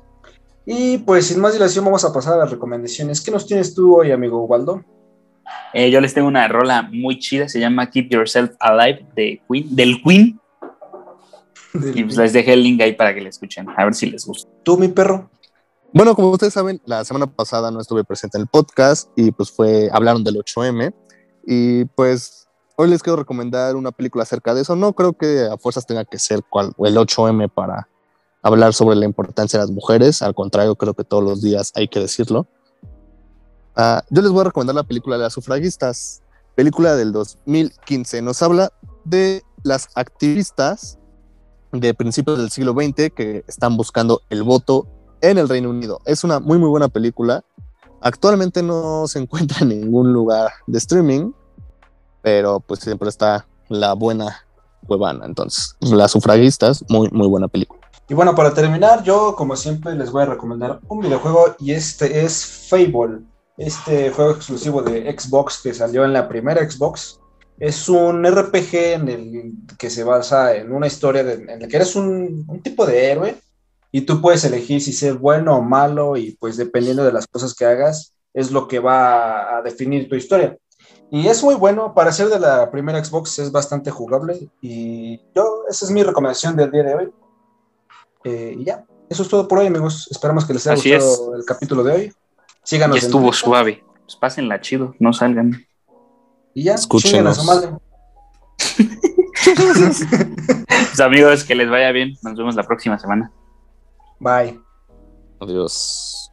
Y pues sin más dilación vamos a pasar a las recomendaciones. ¿Qué nos tienes tú hoy, amigo Waldo? Eh, yo les tengo una rola muy chida, se llama Keep Yourself Alive de Queen, del Queen. Y pues les dejé el link ahí para que la escuchen, a ver si les gusta. ¿Tú, mi perro? Bueno, como ustedes saben, la semana pasada no estuve presente en el podcast y pues fue, hablaron del 8M. Y pues hoy les quiero recomendar una película acerca de eso. No creo que a fuerzas tenga que ser cual, el 8M para hablar sobre la importancia de las mujeres. Al contrario, creo que todos los días hay que decirlo. Ah, yo les voy a recomendar la película de las sufragistas, película del 2015. Nos habla de las activistas de principios del siglo XX que están buscando el voto en el Reino Unido. Es una muy, muy buena película. Actualmente no se encuentra en ningún lugar de streaming, pero pues siempre está la buena huevana. Entonces, las sufragistas, muy, muy buena película. Y bueno, para terminar, yo como siempre les voy a recomendar un videojuego y este es Fable. Este juego exclusivo de Xbox que salió en la primera Xbox. Es un RPG en el que se basa en una historia en la que eres un tipo de héroe y tú puedes elegir si ser bueno o malo y pues dependiendo de las cosas que hagas es lo que va a definir tu historia. Y es muy bueno, para ser de la primera Xbox es bastante jugable y yo, esa es mi recomendación del día de hoy. Eh, y ya, eso es todo por hoy, amigos. Esperamos que les haya Así gustado el capítulo de hoy. Síganos. Ya estuvo suave. Pues pásenla chido, no salgan. Y ya, Escúchenos. a su madre. Pues amigos, que les vaya bien. Nos vemos la próxima semana. Bye. Adiós.